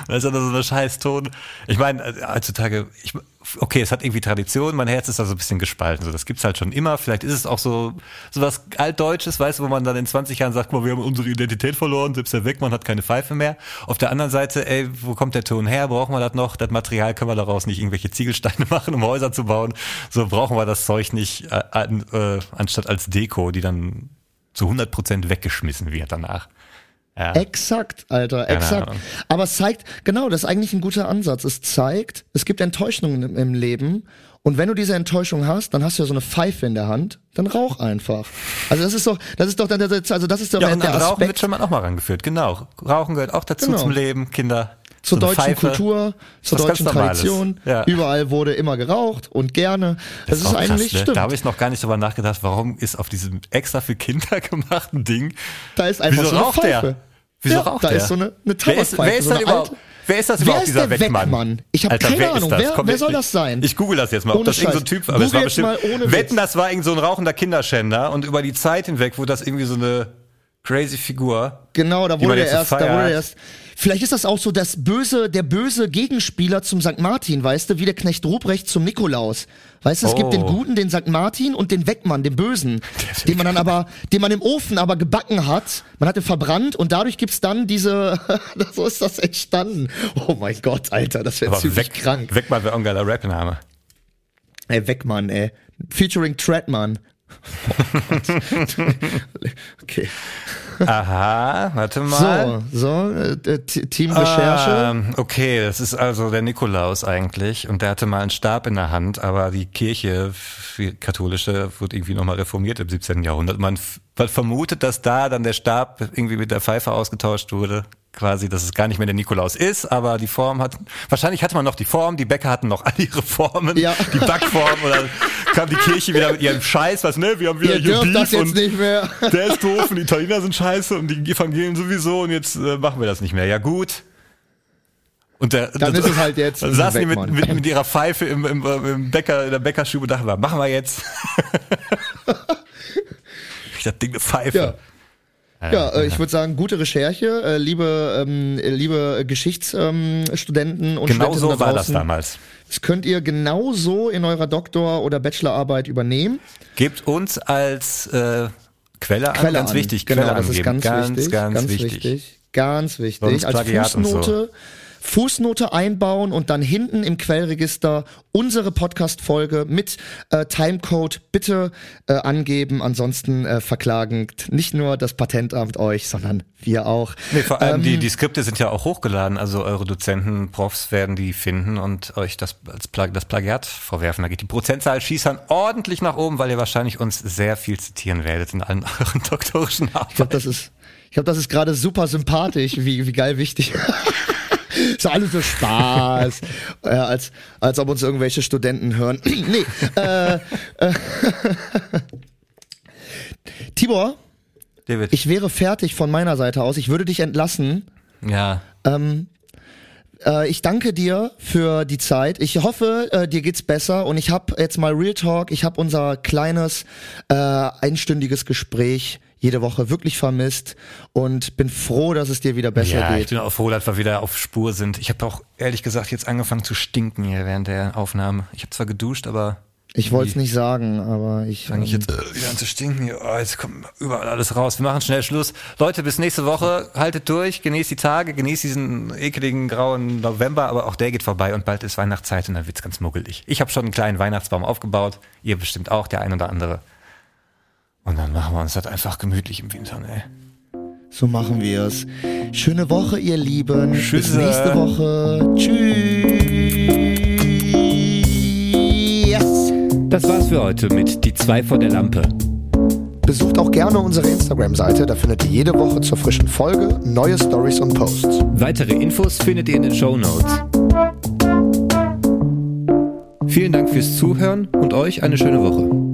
Und das ist dann so eine scheiß Ton. Ich meine, äh, heutzutage, ich, okay, es hat irgendwie Tradition, mein Herz ist da so ein bisschen gespalten. So, das gibt's halt schon immer. Vielleicht ist es auch so, so was Altdeutsches, weißt du, wo man dann in 20 Jahren sagt, guck mal, wir haben unsere Identität verloren, selbst der Wegmann hat keine Pfeife mehr. Auf der anderen Seite, ey, wo kommt der Ton her? Brauchen wir das noch? Das Material können wir daraus nicht irgendwelche Ziegelsteine machen, um Häuser zu bauen. So brauchen wir das Zeug nicht, äh, äh, anstatt als Deko, die dann zu 100 Prozent weggeschmissen wird danach. Ja. Exakt, Alter, exakt. Ahnung. Aber es zeigt, genau, das ist eigentlich ein guter Ansatz. Es zeigt, es gibt Enttäuschungen im, im Leben. Und wenn du diese Enttäuschung hast, dann hast du ja so eine Pfeife in der Hand, dann rauch einfach. Also das ist doch, das ist doch, dann der- also das ist doch Ja, der, und der Rauchen wird schon mal auch mal rangeführt, genau. Rauchen gehört auch dazu Genau. zum Leben, Kinder. zur So deutschen Pfeife. Kultur, zur deutschen. Tradition. Ja. Überall wurde immer geraucht und gerne. Das, ist auch eigentlich krass, ne? stimmt. Da habe ich noch gar nicht drüber nachgedacht, warum ist auf diesem extra für Kinder gemachten Ding, Da ist einfach wieso so eine raucht Pfeife. der? Wieso ja, raucht da der? ist so eine, eine wer ist, Tabakpfeife, wer ist so überhaupt? alte. Wer ist das überhaupt, ist dieser der Wegmann? Wegmann? Ich hab Alter, keine wer Ahnung. Wer- Komm, wer soll das sein? Ich google das jetzt mal, ob Ohne das irgend so. Typ, aber es war bestimmt, mal ohne Witz. wetten, das war irgend so ein rauchender Kinderschänder und über die Zeit hinweg, wo das irgendwie so eine crazy Figur. Genau, da wurde so erst, da wurde der erst. Vielleicht ist das auch so das böse, der böse Gegenspieler zum St. Martin, weißt du, wie der Knecht Ruprecht zum Nikolaus. Weißt du, es gibt Oh. den Guten, den St. Martin und den Wegmann, den Bösen, den man dann aber, den man im Ofen aber gebacken hat. Man hat ihn verbrannt und dadurch gibt's dann diese, so ist das entstanden. Oh mein Gott, Alter, das wäre ziemlich weg, krank. Wegmann wäre ein geiler Rap-Name. Ey, Wegmann, ey. Featuring Treadman. okay. Aha, warte mal. So, so, äh, T- Team Recherche. Ähm, okay, das ist also der Nikolaus eigentlich und der hatte mal einen Stab in der Hand, aber die Kirche, die katholische, wurde irgendwie nochmal reformiert im 17. Jahrhundert. Man vermutet, dass da dann der Stab irgendwie mit der Pfeife ausgetauscht wurde. Quasi, dass es gar nicht mehr der Nikolaus ist, aber die Form hat, wahrscheinlich hatte man noch die Form, die Bäcker hatten noch alle ihre Formen, Ja. die Backform oder kam die Kirche wieder mit ihrem Scheiß, was, ne, wir haben wieder Ihr hier Beef das jetzt nicht mehr. der ist doof und die Italiener sind scheiße und die Evangelien sowieso und jetzt äh, machen wir das nicht mehr. Ja gut. Und der, Dann ist es halt jetzt Dann saßen die mit, mit, mit ihrer Pfeife im, im, im Bäcker, in der Bäckerstube und dachten wir, machen wir jetzt. ich das Ding eine Pfeife. Ja. Ja, äh, ich würde sagen, gute Recherche, äh, liebe, ähm, äh, liebe Geschichtsstudenten ähm, und Genau Studentinnen so war das damals. Das könnt ihr genauso in eurer Doktor- oder Bachelorarbeit übernehmen. Gebt uns als äh, Quelle, an, Quelle ganz an. wichtig. Genau, Quelle das ist angeben. ganz, wichtig, ganz, ganz wichtig. wichtig. Ganz wichtig. Als Plagiat und so. Fußnote, einbauen und dann hinten im Quellregister unsere Podcast-Folge mit äh, Timecode bitte äh, angeben. Ansonsten äh, verklagen nicht nur das Patentamt euch, sondern wir auch. Nee, vor allem Ähm, die, die Skripte sind ja auch hochgeladen, also eure Dozenten, Profs werden die finden und euch das als Pla das Plagiat vorwerfen. Da geht die Prozentzahl schießern ordentlich nach oben, weil ihr wahrscheinlich uns sehr viel zitieren werdet in allen euren doktorischen Ich glaube, Arbeiten. das ist, ich glaube, das ist gerade super sympathisch, wie, wie geil wichtig. ist alles so Spaß, äh, als, als ob uns irgendwelche Studenten hören. nee, äh, äh, Tibor, David. ich wäre fertig von meiner Seite aus. Ich würde dich entlassen. ja. Äh, ich danke dir für die Zeit. Ich hoffe, äh, dir geht's besser und ich habe jetzt mal Real Talk. Ich habe unser kleines äh, einstündiges Gespräch jede Woche wirklich vermisst und bin froh, dass es dir wieder besser Ja, ich geht. bin auch froh, dass wir wieder auf Spur sind. Ich habe auch ehrlich gesagt jetzt angefangen zu stinken hier während der Aufnahme. Ich habe zwar geduscht, aber Ich wollte es nicht sagen, aber ich. fange ich ähm, jetzt äh, wieder an zu stinken. Hier. Oh, jetzt kommt überall alles raus. Wir machen schnell Schluss. Leute, bis nächste Woche. Haltet durch, genießt die Tage, genießt diesen ekeligen grauen November, aber auch der geht vorbei und bald ist Weihnachtszeit und dann wird's ganz muggelig. Ich habe schon einen kleinen Weihnachtsbaum aufgebaut. Ihr bestimmt auch, der ein oder andere. Und dann machen wir uns das einfach gemütlich im Winter, ne? So machen wir es. Schöne Woche, ihr Lieben. Bis Tschüsse. nächste Woche. Tschüss. Das war's für heute mit Die zwei vor der Lampe. Besucht auch gerne unsere Instagram-Seite. Da findet ihr jede Woche zur frischen Folge neue Stories und Posts. Weitere Infos findet ihr in den Show Notes. Vielen Dank fürs Zuhören und euch eine schöne Woche.